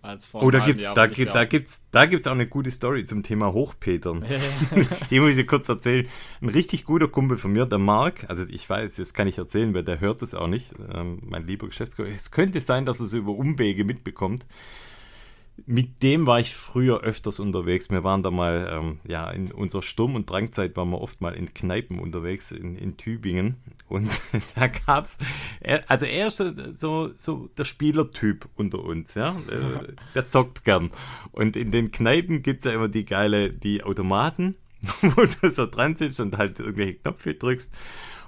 als vor Oh, da gibt's, Jahr, da, gibt, da, gibt's, da gibt's auch eine gute Story zum Thema Hochpetern. die muss ich dir kurz erzählen. Ein richtig guter Kumpel von mir, der Marc, also ich weiß, das kann ich erzählen, weil der hört es auch nicht, ähm, mein lieber Geschäftsführer. Es könnte sein, dass er es über Umwege mitbekommt mit dem war ich früher öfters unterwegs. Wir waren da mal, ähm, ja, in unserer Sturm- und Drangzeit waren wir oft mal in Kneipen unterwegs in, in Tübingen. Und da gab es, also er ist so, so der Spielertyp unter uns, ja. Äh, der zockt gern. Und in den Kneipen gibt es ja immer die geile, die Automaten, wo du so dran sitzt und halt irgendwelche Knöpfe drückst.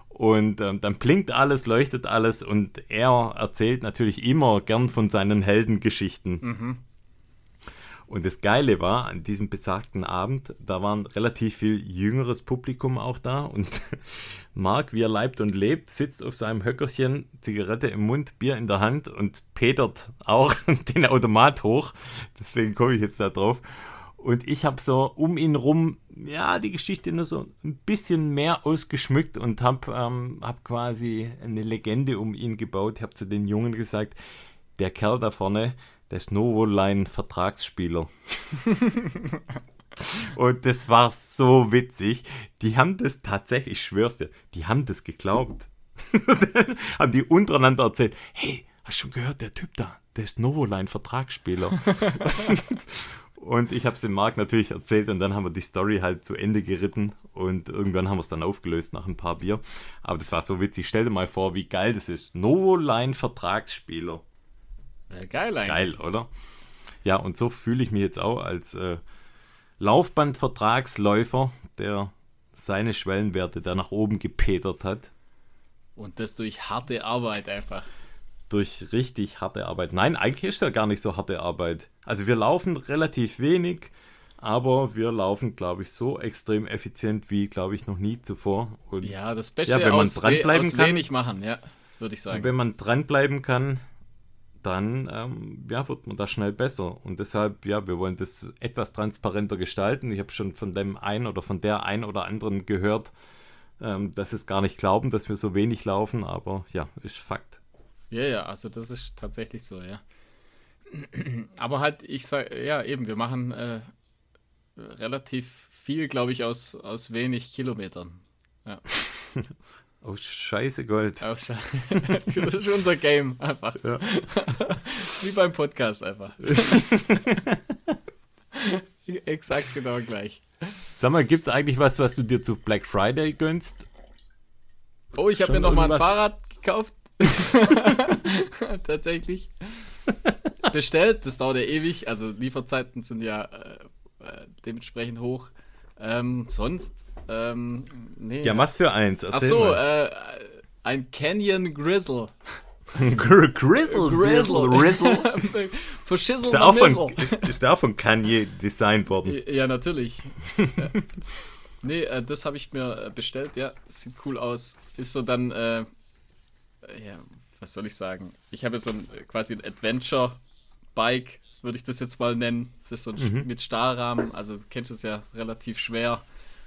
Und ähm, dann blinkt alles, leuchtet alles und er erzählt natürlich immer gern von seinen Heldengeschichten. Mhm. Und das Geile war, an diesem besagten Abend, da war ein relativ viel jüngeres Publikum auch da und Marc, wie er leibt und lebt, sitzt auf seinem Höckerchen, Zigarette im Mund, Bier in der Hand und petert auch den Automat hoch. Deswegen komme ich jetzt da drauf. Und ich habe so um ihn rum, ja, die Geschichte nur so ein bisschen mehr ausgeschmückt und habe ähm, hab quasi eine Legende um ihn gebaut. Ich habe zu den Jungen gesagt, der Kerl da vorne, der ist Novoline Vertragsspieler. Und das war so witzig. Die haben das tatsächlich, ich schwör's dir, die haben das geglaubt. haben die untereinander erzählt, hey, hast schon gehört, der Typ da, der ist Novoline Vertragsspieler. und ich habe es dem Marc natürlich erzählt und dann haben wir die Story halt zu Ende geritten und irgendwann haben wir es dann aufgelöst nach ein paar Bier. Aber das war so witzig. Stell dir mal vor, wie geil das ist. Novoline Vertragsspieler. Ja, geil eigentlich. Geil, oder? Ja, und so fühle ich mich jetzt auch als äh, Laufbandvertragsläufer, der seine Schwellenwerte da nach oben gepetert hat. Und das durch harte Arbeit einfach. Durch richtig harte Arbeit. Nein, eigentlich ist ja gar nicht so harte Arbeit. Also wir laufen relativ wenig, aber wir laufen, glaube ich, so extrem effizient wie, glaube ich, noch nie zuvor. Und ja, das Beste ja, wenn man aus, dranbleiben aus kann, wenig machen, ja, würde ich sagen. Wenn man dranbleiben kann, dann ähm, ja, wird man da schnell besser. Und deshalb, ja, wir wollen das etwas transparenter gestalten. Ich habe schon von dem einen oder von der einen oder anderen gehört, ähm, dass es gar nicht glauben, dass wir so wenig laufen, aber ja, ist Fakt. Ja, ja, also das ist tatsächlich so, ja. Aber halt, ich sage, ja, eben, wir machen äh, relativ viel, glaube ich, aus, aus wenig Kilometern. Ja. Aus Scheiße Gold. Aus Sche das ist unser Game, einfach. Ja. Wie beim Podcast einfach. Exakt genau gleich. Sag mal, gibt es eigentlich was, was du dir zu Black Friday gönnst? Oh, ich habe mir noch mal ein Fahrrad gekauft. Tatsächlich. Bestellt, das dauert ja ewig. Also Lieferzeiten sind ja äh, äh dementsprechend hoch. Ähm, sonst ähm, nee. Ja, was für eins? Erzähl Ach so, äh, ein Canyon Grizzle. Grizzle, Grizzle, Grizzle. Verschissen ist, der auch von, ist, ist der auch von Kanye designt worden? Ja, natürlich. ja. Nee, äh, das habe ich mir äh, bestellt. Ja, sieht cool aus. Ist so dann, äh, ja, was soll ich sagen? Ich habe so ein quasi ein Adventure-Bike, würde ich das jetzt mal nennen. Das ist so ein mhm. mit Stahlrahmen. Also, du kennst es ja relativ schwer.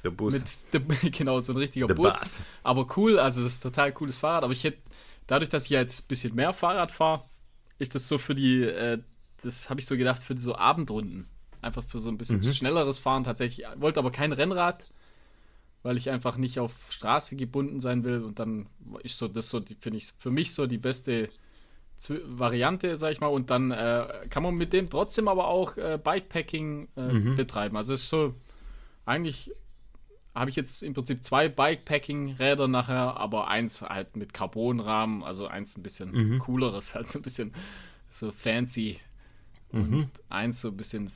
Der Bus. Mit, genau, so ein richtiger der Bus. Bus. Aber cool, also das ist ein total cooles Fahrrad. Aber ich hätte, dadurch, dass ich jetzt ein bisschen mehr Fahrrad fahre, ist das so für die, äh, das habe ich so gedacht, für so Abendrunden. Einfach für so ein bisschen mhm. schnelleres Fahren tatsächlich. Wollte aber kein Rennrad, weil ich einfach nicht auf Straße gebunden sein will. Und dann ist so, das so, finde ich, für mich so die beste Variante, sag ich mal. Und dann äh, kann man mit dem trotzdem aber auch äh, Bikepacking äh, mhm. betreiben. Also es ist so eigentlich habe ich jetzt im Prinzip zwei Bikepacking-Räder nachher, aber eins halt mit Carbonrahmen, also eins ein bisschen mhm. cooleres, halt so ein bisschen so fancy. Mhm. Und eins so ein bisschen,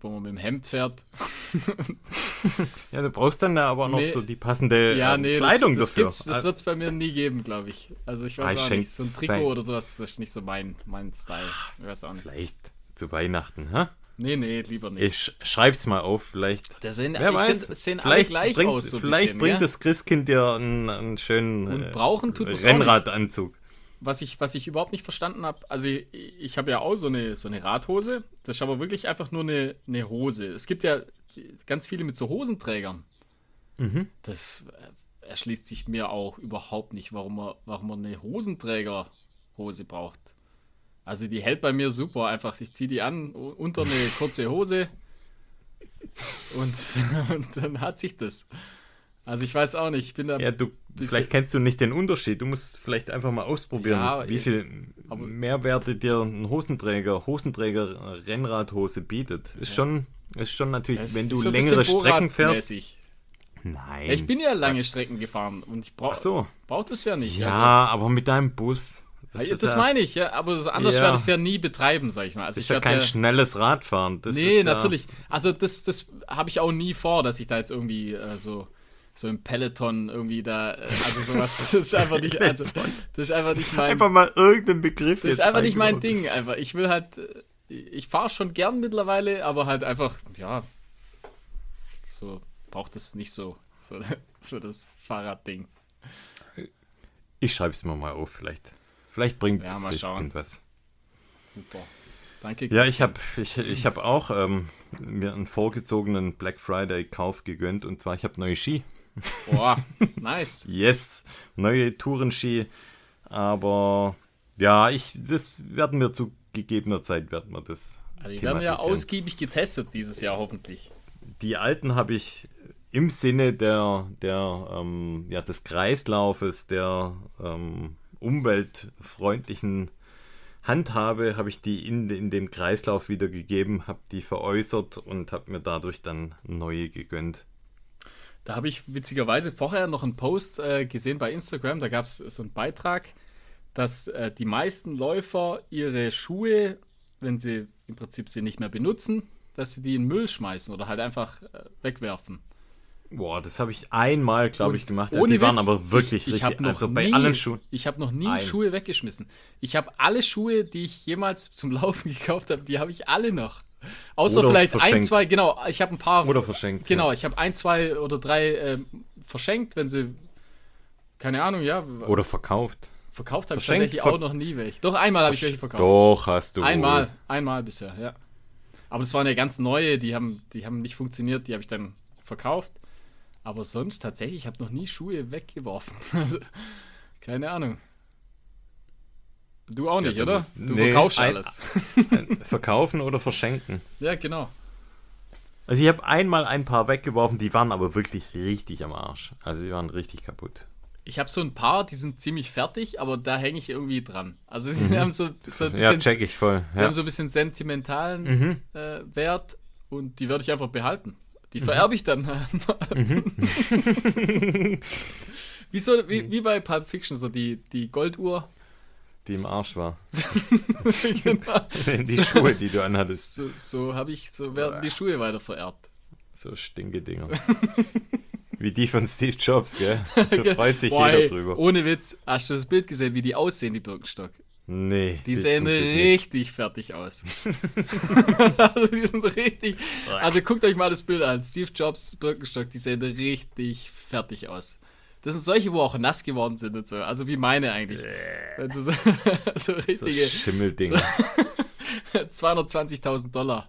wo man mit dem Hemd fährt. ja, du brauchst dann da aber noch nee, so die passende ja, ähm, nee, Kleidung das, das dafür. das wird es bei mir nie geben, glaube ich. Also ich weiß ah, auch nicht, so ein Trikot oder sowas, das ist nicht so mein, mein Style. Ich weiß auch nicht. Vielleicht zu Weihnachten, hä? Nee, nee, lieber nicht. Ich schreib's mal auf, vielleicht. Der sehen, Wer weiß, find, sehen vielleicht gleich bringt, aus. So vielleicht bisschen, bringt ja? das Christkind dir einen, einen schönen Und brauchen tut Rennradanzug. Was ich, was ich überhaupt nicht verstanden habe, also ich, ich habe ja auch so eine, so eine Radhose. Das ist aber wirklich einfach nur eine, eine Hose. Es gibt ja ganz viele mit so Hosenträgern. Mhm. Das äh, erschließt sich mir auch überhaupt nicht, warum man, warum man eine Hosenträgerhose braucht. Also die hält bei mir super. Einfach, ich ziehe die an, unter eine kurze Hose und, und, dann hat sich das. Also ich weiß auch nicht, ich bin da. Ja, du, vielleicht kennst du nicht den Unterschied. Du musst vielleicht einfach mal ausprobieren, Ja, wie viel Mehrwerte dir ein Hosenträger, Hosenträger Rennradhose bietet. Ist schon, ist schon natürlich, Es wenn du so längere Strecken fährst. Nein. Ja, ich bin ja lange Strecken gefahren und ich Ach brauche so. brauch das ja nicht. Ja, Also, aber mit deinem Bus. Das, ist das ja, meine ich, ja, aber das- anders Ja. werde ich es ja nie betreiben, sag ich mal. Also das ich ist ja kein schnelles Radfahren. Das Nee, ist ja, natürlich. Also das, das habe ich auch nie vor, dass ich da jetzt irgendwie äh, so, so im Peloton irgendwie da, äh, also sowas, das ist einfach nicht, also, das ist einfach nicht mein, Einfach mal irgendeinen Begriff das ist einfach nicht mein. Ding, einfach. Ich will halt, äh, ich fahre schon gern mittlerweile, aber halt einfach, ja, so braucht es nicht so, so, so das Fahrradding. Ich schreibe es mir mal auf, vielleicht. Vielleicht bringt Ja, es irgendwas. Super. Danke. Ja, ich habe ich, ich hab auch ähm, mir einen vorgezogenen Black Friday-Kauf gegönnt und zwar, ich habe neue Ski. Boah, nice. Yes, neue Tourenski. Aber ja, ich, das werden wir zu gegebener Zeit werden wir das. Also die werden ja ausgiebig getestet dieses Jahr hoffentlich. Die alten habe ich im Sinne der, der ähm, ja, des Kreislaufes, der ähm, umweltfreundlichen Handhabe, habe ich die in, in den Kreislauf wiedergegeben, habe die veräußert und habe mir dadurch dann neue gegönnt. Da habe ich witzigerweise vorher noch einen Post äh, gesehen bei Instagram. Da gab es so einen Beitrag, dass äh, die meisten Läufer ihre Schuhe, wenn sie im Prinzip sie nicht mehr benutzen, dass sie die in Müll schmeißen oder halt einfach äh, wegwerfen. Boah, das habe ich einmal, glaube ich, gemacht. ohne die waren Witz, aber wirklich ich, ich richtig. Also bei nie, allen Schuhen. Ich habe noch nie Ein. Schuhe weggeschmissen. Ich habe alle Schuhe, die ich jemals zum Laufen gekauft habe, die habe ich alle noch. Außer Oder vielleicht ein, verschenkt. zwei, genau, ich habe ein paar. Oder verschenkt, Genau, ja. ich habe ein, zwei oder drei ähm, verschenkt, wenn sie, keine Ahnung, ja, Oder verkauft. verkauft habe ich tatsächlich auch noch nie welche. Doch einmal habe ich welche verkauft. Doch, hast du. Einmal, einmal bisher, ja. Aber das waren ja ganz neue, die haben, die haben nicht funktioniert, die habe ich dann verkauft. Aber sonst tatsächlich, ich habe noch nie Schuhe weggeworfen. Also, keine Ahnung. Du auch nicht, Ja, oder? du- nee, verkaufst ein- alles. Verkaufen oder verschenken. Ja, genau. Also ich habe einmal ein paar weggeworfen, die waren aber wirklich richtig am Arsch. Also die waren richtig kaputt. Ich habe so ein paar, die sind ziemlich fertig, aber da hänge ich irgendwie dran. Also die haben so, so ein Mhm. Ja, bisschen, check ich voll. die Ja. haben so ein bisschen sentimentalen Mhm. äh, Wert und die werde ich einfach behalten. Mhm. Die vererbe ich dann. wie, so, wie, wie bei Pulp Fiction, so die, die Golduhr. Die im Arsch war. genau. die Schuhe, die du anhattest. So, so habe ich, so werden die Schuhe weiter vererbt. So Stinke-Dinger. Wie die von Steve Jobs, gell? Da freut sich Boah, jeder drüber. Ohne Witz, hast du das Bild gesehen, wie die aussehen, die Birkenstock? Nee. Die sehen Glück nicht. richtig fertig aus. also die sind richtig. Also guckt euch mal das Bild an. Steve Jobs, Birkenstock, die sehen richtig fertig aus. Das sind solche, wo auch nass geworden sind und so. Also wie meine eigentlich. Also so, so So richtige Schimmeldinger. 220.000 Dollar.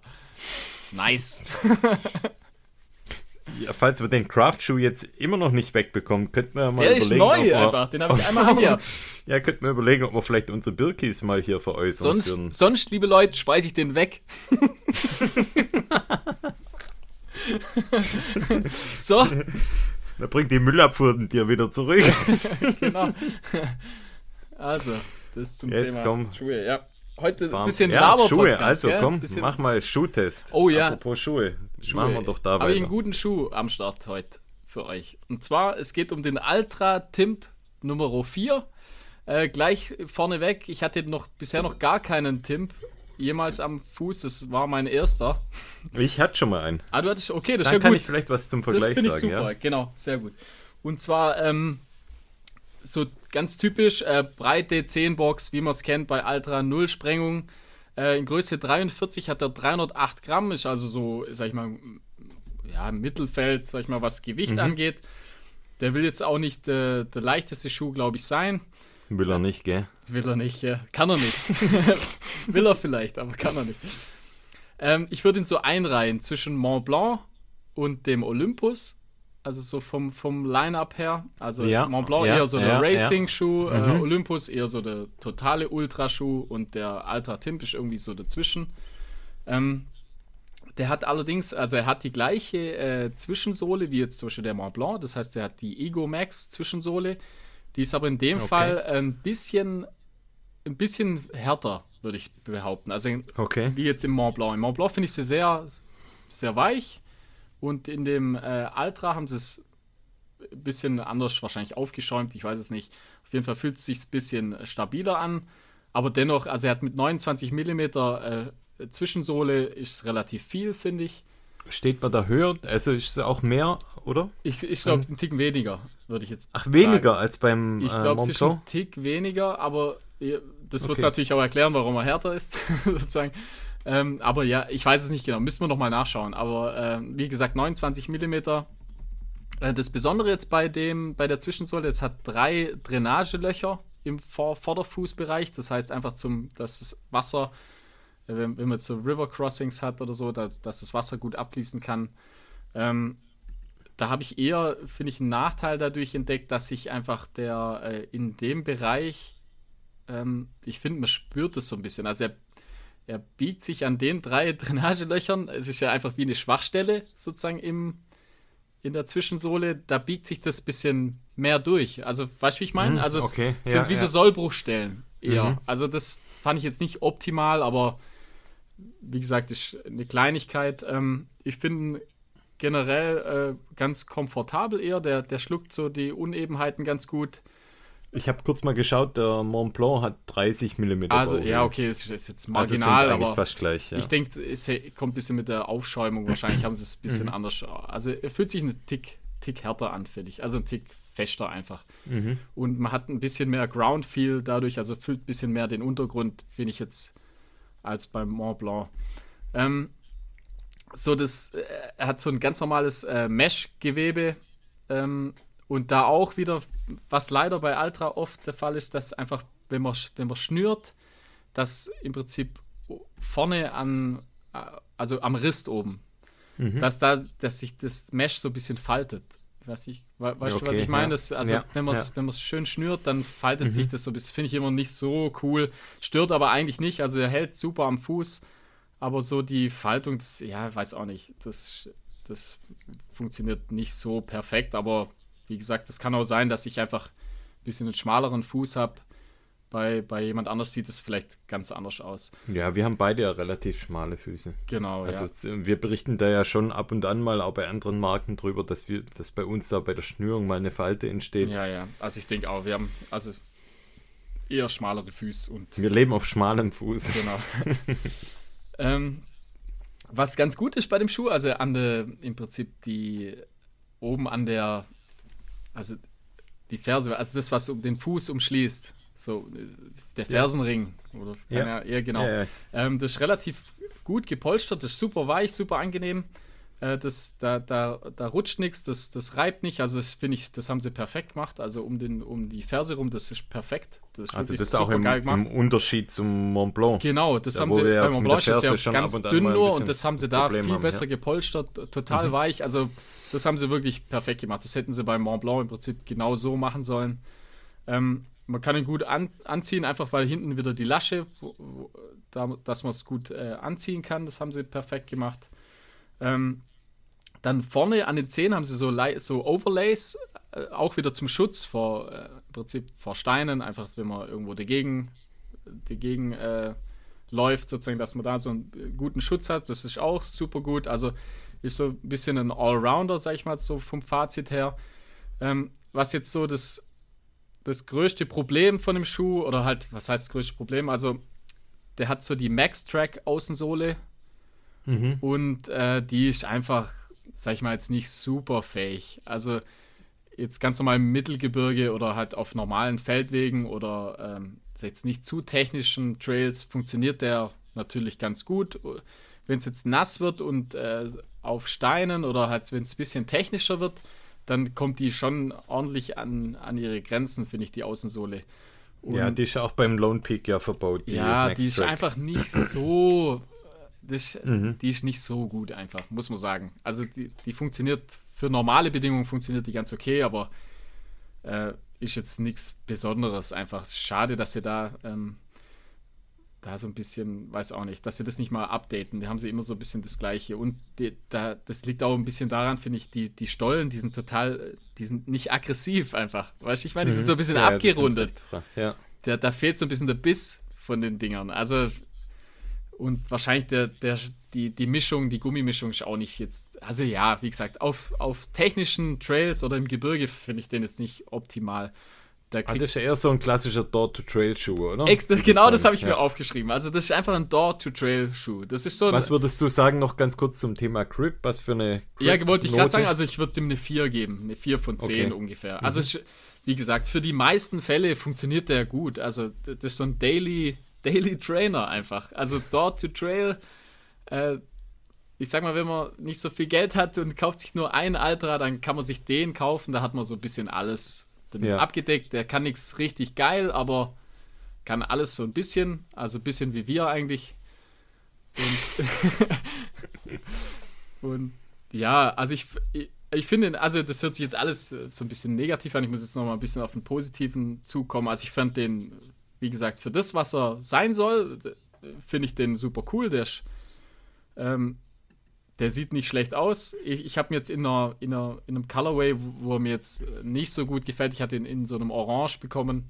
Nice. Ja, falls wir den Craft-Schuh jetzt immer noch nicht wegbekommen, könnten wir mal Der ist überlegen. ob neu wir, einfach. Den habe ich einmal angehabt. Ja, könnten wir überlegen, ob wir vielleicht unsere Birkis mal hier veräußern. Sonst, sonst, liebe Leute, speise ich den weg. so, Da bringt die Müllabfuhr dir wieder zurück. genau. Also, das zum Jetzt Thema komm. Schuhe, ja. Heute ein bisschen ja, Laber Schuhe, also gell? komm, bisschen mach mal Schuhtest. Oh ja. Apropos Schuhe, Schuhe. machen wir doch da Habe ich einen guten Schuh am Start heute für euch. Und zwar, es geht um den Ultra Timp Nummer 4. Äh, gleich vorneweg, ich hatte noch bisher noch gar keinen Timp jemals am Fuß. Das war mein erster. Ich hatte schon mal einen. Ah, du hattest, okay, das Dann ist ja kann gut. ich vielleicht was zum Das Vergleich ich sagen. super, Ja? genau, sehr gut. Und zwar ähm, so ganz typisch äh, breite 10-Box, wie man es kennt bei Ultra Null Sprengung. Äh, in Größe 43 hat er 308 Gramm, ist also so, sag ich mal, ja, im Mittelfeld, sag ich mal, was Gewicht angeht. Der will jetzt auch nicht äh, der leichteste Schuh, glaube ich, sein. Will er nicht, gell? Will er nicht, ja. Kann er nicht. will er vielleicht, aber kann er nicht. Ähm, ich würde ihn so einreihen zwischen Mont Blanc und dem Olympus. Also so vom, vom Line-Up her. Also Ja, Mont Blanc ja, eher so der ja. Racing-Schuh, äh, Olympus eher so der totale Ultraschuh und der Ultra Timp ist irgendwie so dazwischen. Ähm, Der hat allerdings, also er hat die gleiche äh, Zwischensohle wie jetzt zum Beispiel der Mont Blanc. Das heißt, er hat die Ego Max Zwischensohle. Die ist aber in dem okay. Fall ein bisschen, ein bisschen härter, würde ich behaupten. Also okay. wie jetzt im Mont Blanc. Im Mont Blanc finde ich sie sehr, sehr weich. Und in dem äh, Ultra haben sie es ein bisschen anders wahrscheinlich aufgeschäumt. Ich weiß es nicht. Auf jeden Fall fühlt es sich ein bisschen stabiler an. Aber dennoch, also er hat mit 29 mm äh, Zwischensohle ist relativ viel, finde ich. Steht man da höher? Also ist es auch mehr, oder? Ich, ich glaube, ein Tick weniger, würde ich jetzt Ach, weniger als beim Ich glaube, äh, es ist ein Tick weniger, aber das wird okay. natürlich auch erklären, warum er härter ist, sozusagen. Ähm, aber ja, ich weiß es nicht genau, müssen wir nochmal nachschauen. Aber äh, wie gesagt, 29 mm. Äh, das Besondere jetzt bei, dem, bei der Zwischensohle, es hat drei Drainagelöcher im Vor Vorderfußbereich. Das heißt einfach, zum, dass das Wasser wenn, wenn man so River Crossings hat oder so, dass, dass das Wasser gut abfließen kann. Ähm, da habe ich eher, finde ich, einen Nachteil dadurch entdeckt, dass sich einfach der äh, in dem Bereich, ähm, ich finde, man spürt es so ein bisschen. Also er, er biegt sich an den drei Drainagelöchern. Es ist ja einfach wie eine Schwachstelle sozusagen im, in der Zwischensohle. Da biegt sich das ein bisschen mehr durch. Also, weißt du, wie ich meine? Mhm, also, es okay, sind ja, wie ja. so Sollbruchstellen eher. Mhm. Also, das fand ich jetzt nicht optimal, aber wie gesagt, ist eine Kleinigkeit. Ähm, ich finde generell äh, ganz komfortabel eher. Der, der schluckt so die Unebenheiten ganz gut. Ich habe kurz mal geschaut, der Mont Blanc hat 30 mm. Also, Bauch. ja, okay, ist, ist jetzt also marginal, also aber fast gleich. Ja. Ich denke, es kommt ein bisschen mit der Aufschäumung. Wahrscheinlich haben sie es ein bisschen mhm. anders. Also, er fühlt sich einen Tick, Tick härter an, finde ich. Also, ein Tick fester einfach. Mhm. Und man hat ein bisschen mehr Ground Feel dadurch, also füllt ein bisschen mehr den Untergrund, finde ich jetzt als beim Mont Blanc. Ähm, so das, äh, er hat so ein ganz normales äh, Mesh-Gewebe ähm, und da auch wieder, was leider bei Ultra oft der Fall ist, dass einfach, wenn man, wenn man schnürt, dass im Prinzip vorne an, äh, also am Rist oben, mhm. dass da, dass sich das Mesh so ein bisschen faltet. Weiß ich, weißt okay, du, was ich meine? Ja. also, ja, wenn man es ja. schön schnürt, dann faltet mhm. sich das so. Das finde ich immer nicht so cool. Stört aber eigentlich nicht. Also, er hält super am Fuß. Aber so die Faltung, das, ja, weiß auch nicht. Das, das funktioniert nicht so perfekt. Aber wie gesagt, es kann auch sein, dass ich einfach ein bisschen einen schmaleren Fuß habe bei, bei jemand anders sieht es vielleicht ganz anders aus. Ja, wir haben beide ja relativ schmale Füße. Genau. Also ja. wir berichten da ja schon ab und an mal auch bei anderen Marken drüber, dass wir, dass bei uns da bei der Schnürung mal eine Falte entsteht. Ja, ja. Also ich denke auch, wir haben also eher schmalere Füße und. Wir leben auf schmalem Fuß. Genau. ähm, was ganz gut ist bei dem Schuh, also an der, im Prinzip die oben an der, also die Ferse, also das, was um den Fuß umschließt, so der Fersenring oder ja. eher genau. Ja, ja. Ähm, das ist relativ gut gepolstert, das ist super weich, super angenehm. Äh, das, da, da, da rutscht nichts, das, das reibt nicht. Also das finde ich, das haben sie perfekt gemacht. Also um, den, um die Ferse rum, das ist perfekt. Das ist also das ist auch im, im, Unterschied zum Mont Blanc. Genau, das haben sie bei Mont Blanc ist ja ganz dünn nur und das haben sie da Problem viel haben, besser gepolstert, total mhm. weich. Also das haben sie wirklich perfekt gemacht. Das hätten sie beim Mont Blanc im Prinzip genau so machen sollen. Ähm, man kann ihn gut an, anziehen, einfach weil hinten wieder die Lasche, wo, wo, da, dass man es gut äh, anziehen kann. Das haben sie perfekt gemacht. Ähm, dann vorne an den Zehen haben sie so, so Overlays, äh, auch wieder zum Schutz vor, äh, im Prinzip vor Steinen, einfach wenn man irgendwo dagegen, dagegen äh, läuft, sozusagen, dass man da so einen guten Schutz hat. Das ist auch super gut. Also ist so ein bisschen ein Allrounder, sag ich mal, so vom Fazit her. Ähm, was jetzt so das das größte Problem von dem Schuh, oder halt, was heißt das größte Problem? Also, der hat so die Max-Track-Außensohle mhm. und äh, die ist einfach, sag ich mal, jetzt nicht super fähig. Also, jetzt ganz normal im Mittelgebirge oder halt auf normalen Feldwegen oder ähm, jetzt nicht zu technischen Trails funktioniert der natürlich ganz gut. Wenn es jetzt nass wird und äh, auf Steinen oder halt, wenn es ein bisschen technischer wird, dann kommt die schon ordentlich an, an ihre Grenzen, finde ich, die Außensohle. Und ja, die ist auch beim Lone Peak ja verbaut. Die ja, Max die ist Track. einfach nicht so. Das, mhm. Die ist nicht so gut, einfach, muss man sagen. Also, die, die funktioniert für normale Bedingungen funktioniert die ganz okay, aber äh, ist jetzt nichts Besonderes. Einfach schade, dass sie da ähm, da so ein bisschen, weiß auch nicht, dass sie das nicht mal updaten. Da haben sie immer so ein bisschen das Gleiche. Und die, da, das liegt auch ein bisschen daran, finde ich, die, die Stollen, die sind total, die sind nicht aggressiv einfach. Weißt du, ich meine, die sind so ein bisschen Mhm. Ja, abgerundet. sind- Ja. Da, da fehlt so ein bisschen der Biss von den Dingern. Also, und wahrscheinlich der, der, die, die Mischung, die Gummimischung ist auch nicht jetzt, also ja, wie gesagt, auf, auf technischen Trails oder im Gebirge finde ich den jetzt nicht optimal. Da Ah, kriegt das ist ja eher so ein klassischer Door-to-Trail-Schuh, oder? Ex das, genau das habe ich Ja. mir aufgeschrieben. Also das ist einfach ein Door-to-Trail-Schuh. Das ist so ein, Was würdest du sagen, noch ganz kurz zum Thema Grip? Was für eine Grip Ja, wollte ich gerade sagen, also ich würde ihm eine 4 geben. Eine 4 von 10 Okay. Mhm. ungefähr. Also es, wie gesagt, für die meisten Fälle funktioniert der gut. Also das ist so ein Daily, Daily Trainer einfach. Also Door-to-Trail, äh, ich sag mal, wenn man nicht so viel Geld hat und kauft sich nur einen Ultra, dann kann man sich den kaufen. Da hat man so ein bisschen alles damit Ja. abgedeckt. Der kann nichts richtig geil, aber kann alles so ein bisschen. Also ein bisschen wie wir eigentlich. Und, und ja, also ich, ich, ich finde, also das hört sich jetzt alles äh, so ein bisschen negativ an. Ich muss jetzt noch mal ein bisschen auf den positiven zukommen. Also ich fand den, wie gesagt, für das, was er sein soll, äh, finde ich den super cool. Der, ist, ähm, der sieht nicht schlecht aus. Ich, ich habe ihn jetzt in, einer, in, einer, in einem Colorway, wo, wo er mir jetzt nicht so gut gefällt. Ich hatte ihn in so einem Orange bekommen.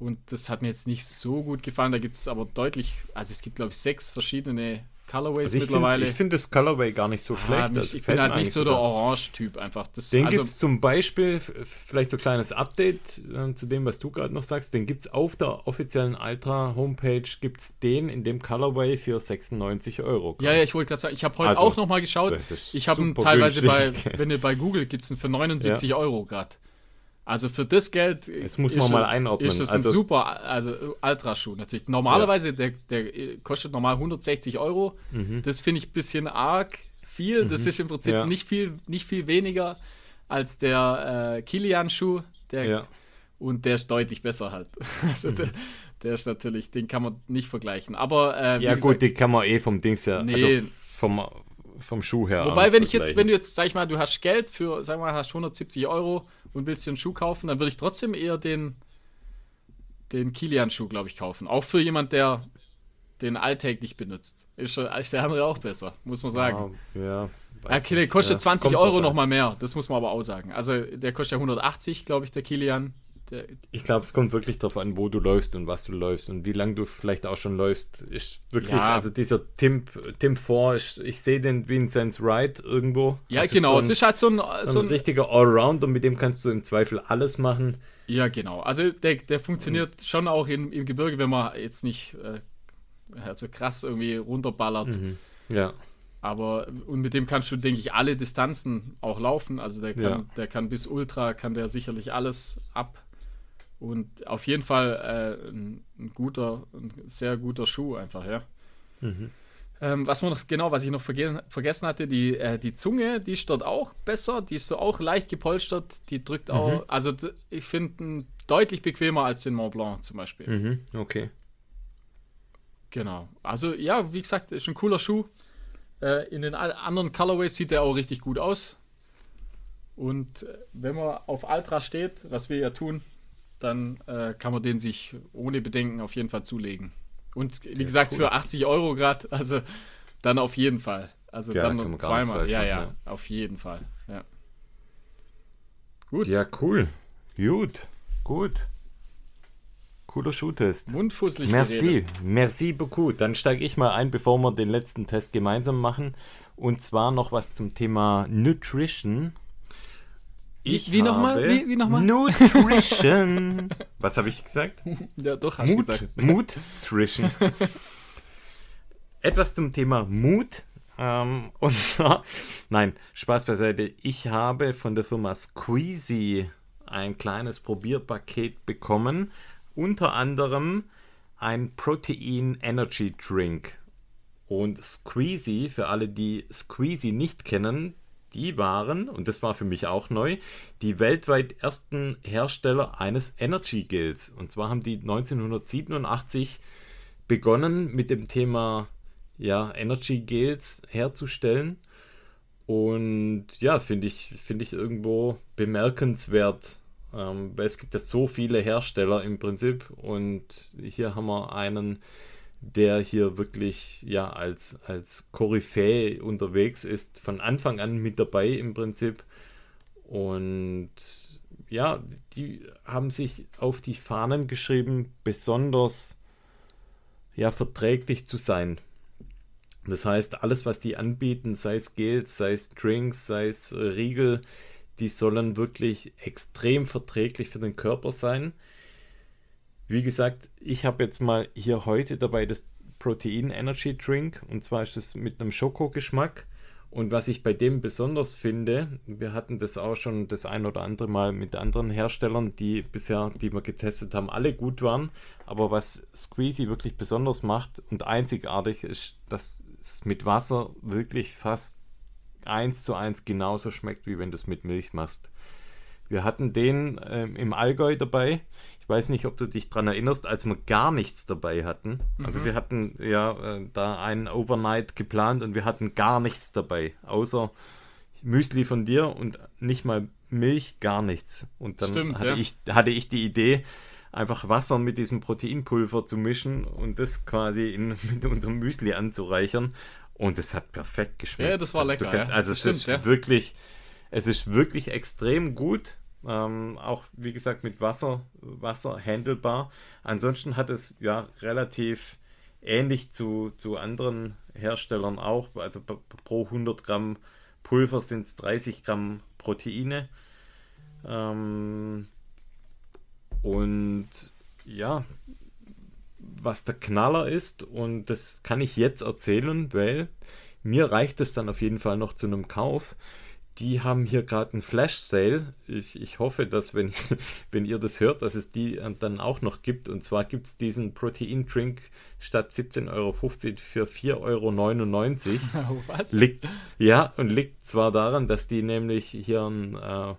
Und das hat mir jetzt nicht so gut gefallen. Da gibt es aber deutlich, also es gibt, glaube ich, sechs verschiedene Colorways Also ich mittlerweile. finde find das Colorway gar nicht so Ah, schlecht. mich, Also ich bin halt nicht so der. Orange-Typ einfach. Das, Den also, gibt es zum Beispiel, vielleicht so ein kleines Update äh, zu dem, was du gerade noch sagst, den gibt es auf der offiziellen Ultra-Homepage, gibt es den in dem Colorway für 96 Euro. ja, ja, ich wollte gerade sagen, ich habe heute Also, auch nochmal geschaut. Ich habe teilweise bei, günstig. wenn du bei Google gibst, ihn für 79 Euro gerade. Also für das Geld. Jetzt muss ist man schon- mal einordnen. Ist das Also- ein super, also Ultraschuh natürlich. Normalerweise, der, der äh, kostet normal 160 Euro. Das finde ich ein bisschen arg viel. Das ist im Prinzip Mhm. Ja. nicht, viel, nicht viel weniger als der äh, Kilian-Schuh. Der, Ja. Und der ist deutlich besser halt. Also der, der ist natürlich, den kann man nicht vergleichen. Aber äh, Ja, gesagt, gut, die kann man eh vom Dings her, Nee. also vom, vom Schuh her. Wobei, wenn ich jetzt, wenn du jetzt, sag ich mal, du hast Geld für, sag mal, hast 170 Euro und willst dir einen Schuh kaufen, dann würde ich trotzdem eher den, den Kilian-Schuh, glaube ich, kaufen. Auch für jemand, der den alltäglich benutzt. Ist, ist der andere auch besser, muss man sagen. Ja, Ja, weiß okay, der kostet Ja, 20 kommt Euro nochmal mehr, das muss man aber auch sagen. Also der kostet ja 180, glaube ich, der Kilian. Der, Ich glaube, es kommt wirklich darauf an, wo du läufst und was du läufst und wie lange du vielleicht auch schon läufst. Ist wirklich, Ja. also dieser Tim, Tim 4, ist, ich sehe den Vincenz Wright irgendwo. ja, Das genau, so es ein, ist halt so ein, so so ein ein richtiger Allrounder, mit dem kannst du im Zweifel alles machen. Ja, genau. Also der, der funktioniert schon auch in, im Gebirge, wenn man jetzt nicht äh, also krass irgendwie runterballert. Ja, Aber und mit dem kannst du, denke ich, alle Distanzen auch laufen. Also der kann, Ja. der kann bis Ultra, kann der sicherlich alles ab. Und auf jeden Fall äh, ein, ein guter, ein sehr guter Schuh einfach, ja. Ähm, was man noch, genau, was ich noch verge vergessen hatte, die, äh, die Zunge, die ist dort auch besser, die ist so auch leicht gepolstert, die drückt auch, also d- ich finde deutlich bequemer als den Mont Blanc zum Beispiel. mhm. okay. Genau. Also ja, wie gesagt, ist ein cooler Schuh. Äh, in den anderen Colorways sieht der auch richtig gut aus. Und äh, wenn man auf Ultra steht, was wir ja tun, dann äh, kann man den sich ohne Bedenken auf jeden Fall zulegen. Und wie gesagt, cool. für 80 Euro gerade, also dann auf jeden Fall. Also Ja, dann noch zweimal. falsch Ja, machen, ja, ja. auf jeden Fall. Ja. Gut. Ja, cool. Gut, gut. Cooler Schuhtest. Mundfusselig Merci, geredet. merci beaucoup. Dann steige ich mal ein, bevor wir den letzten Test gemeinsam machen. Und zwar noch was zum Thema Nutrition. Wie- wie nochmal? Wie- wie nochmal? Nutrition. was habe ich gesagt? Ja, doch, hast du gesagt. Nutrition. Etwas zum Thema Mut. Ähm, und zwar, nein, Spaß beiseite. Ich habe von der Firma Squeezy ein kleines Probierpaket bekommen. Unter anderem ein Protein Energy Drink. Und Squeezy, für alle, die Squeezy nicht kennen, die waren, und das war für mich auch neu, die weltweit ersten Hersteller eines Energy Gels. Und zwar haben die 1987 begonnen mit dem Thema ja, Energy Gels herzustellen. Und ja, finde ich, finde ich irgendwo bemerkenswert, ähm, weil es gibt ja so viele Hersteller im Prinzip. Und hier haben wir einen, der hier wirklich ja als, als Koryphäe unterwegs ist, von Anfang an mit dabei im Prinzip. Und ja, die haben sich auf die Fahnen geschrieben, besonders ja, verträglich zu sein. Das heißt, alles, was die anbieten, sei es Gels, sei es Drinks, sei es Riegel, die sollen wirklich extrem verträglich für den Körper sein. Wie gesagt, ich habe jetzt mal hier heute dabei das Protein Energy Drink und zwar ist es mit einem Schokogeschmack. Und was ich bei dem besonders finde, wir hatten das auch schon das ein oder andere Mal mit anderen Herstellern, die bisher, die wir getestet haben, alle gut waren. Aber was Squeezy wirklich besonders macht und einzigartig ist, dass es mit Wasser wirklich fast eins zu eins genauso schmeckt, wie wenn du es mit Milch machst. Wir hatten den ähm, im Allgäu dabei. Ich weiß nicht, ob du dich daran erinnerst, als wir gar nichts dabei hatten. Mhm. Also wir hatten ja äh, da einen Overnight geplant und wir hatten gar nichts dabei, außer Müsli von dir und nicht mal Milch, gar nichts. Und dann Stimmt, hatte, ja. ich, hatte ich die Idee, einfach Wasser mit diesem Proteinpulver zu mischen und das quasi in, mit unserem Müsli anzureichern. Und es hat perfekt geschmeckt. Ja, das war also lecker. Kannst, also es stimmt, ist ja. wirklich, es ist wirklich extrem gut. Ähm, auch wie gesagt mit Wasser, Wasser handelbar. Ansonsten hat es ja relativ ähnlich zu, zu anderen Herstellern auch. Also pro 100 Gramm Pulver sind es 30 Gramm Proteine. Ähm, und ja, was der Knaller ist, und das kann ich jetzt erzählen, weil mir reicht es dann auf jeden Fall noch zu einem Kauf. Die haben hier gerade einen Flash Sale. Ich, ich hoffe, dass, wenn, wenn ihr das hört, dass es die dann auch noch gibt. Und zwar gibt es diesen Protein Drink statt 17,50 Euro für 4,99 Euro. Oh, was? Liegt, ja, und liegt zwar daran, dass die nämlich hier ein. Äh,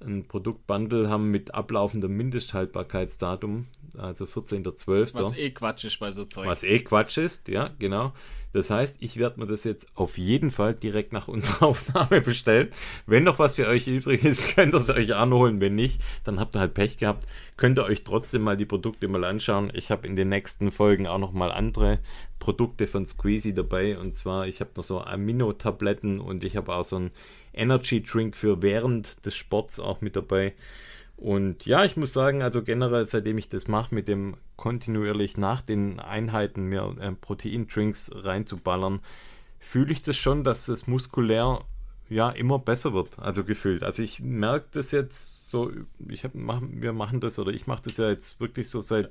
ein Produktbundle haben mit ablaufendem Mindesthaltbarkeitsdatum, also 14.12. Was eh Quatsch ist bei so Zeug. Was eh Quatsch ist, ja, genau. Das heißt, ich werde mir das jetzt auf jeden Fall direkt nach unserer Aufnahme bestellen. Wenn noch was für euch übrig ist, könnt ihr es euch anholen. Wenn nicht, dann habt ihr halt Pech gehabt. Könnt ihr euch trotzdem mal die Produkte mal anschauen. Ich habe in den nächsten Folgen auch noch mal andere Produkte von Squeezy dabei. Und zwar, ich habe noch so Amino-Tabletten und ich habe auch so ein Energy Drink für während des Sports auch mit dabei. Und ja, ich muss sagen, also generell, seitdem ich das mache, mit dem kontinuierlich nach den Einheiten mir äh, Proteindrinks reinzuballern, fühle ich das schon, dass es muskulär ja immer besser wird, also gefühlt. Also ich merke das jetzt so, ich hab, mach, wir machen das oder ich mache das ja jetzt wirklich so seit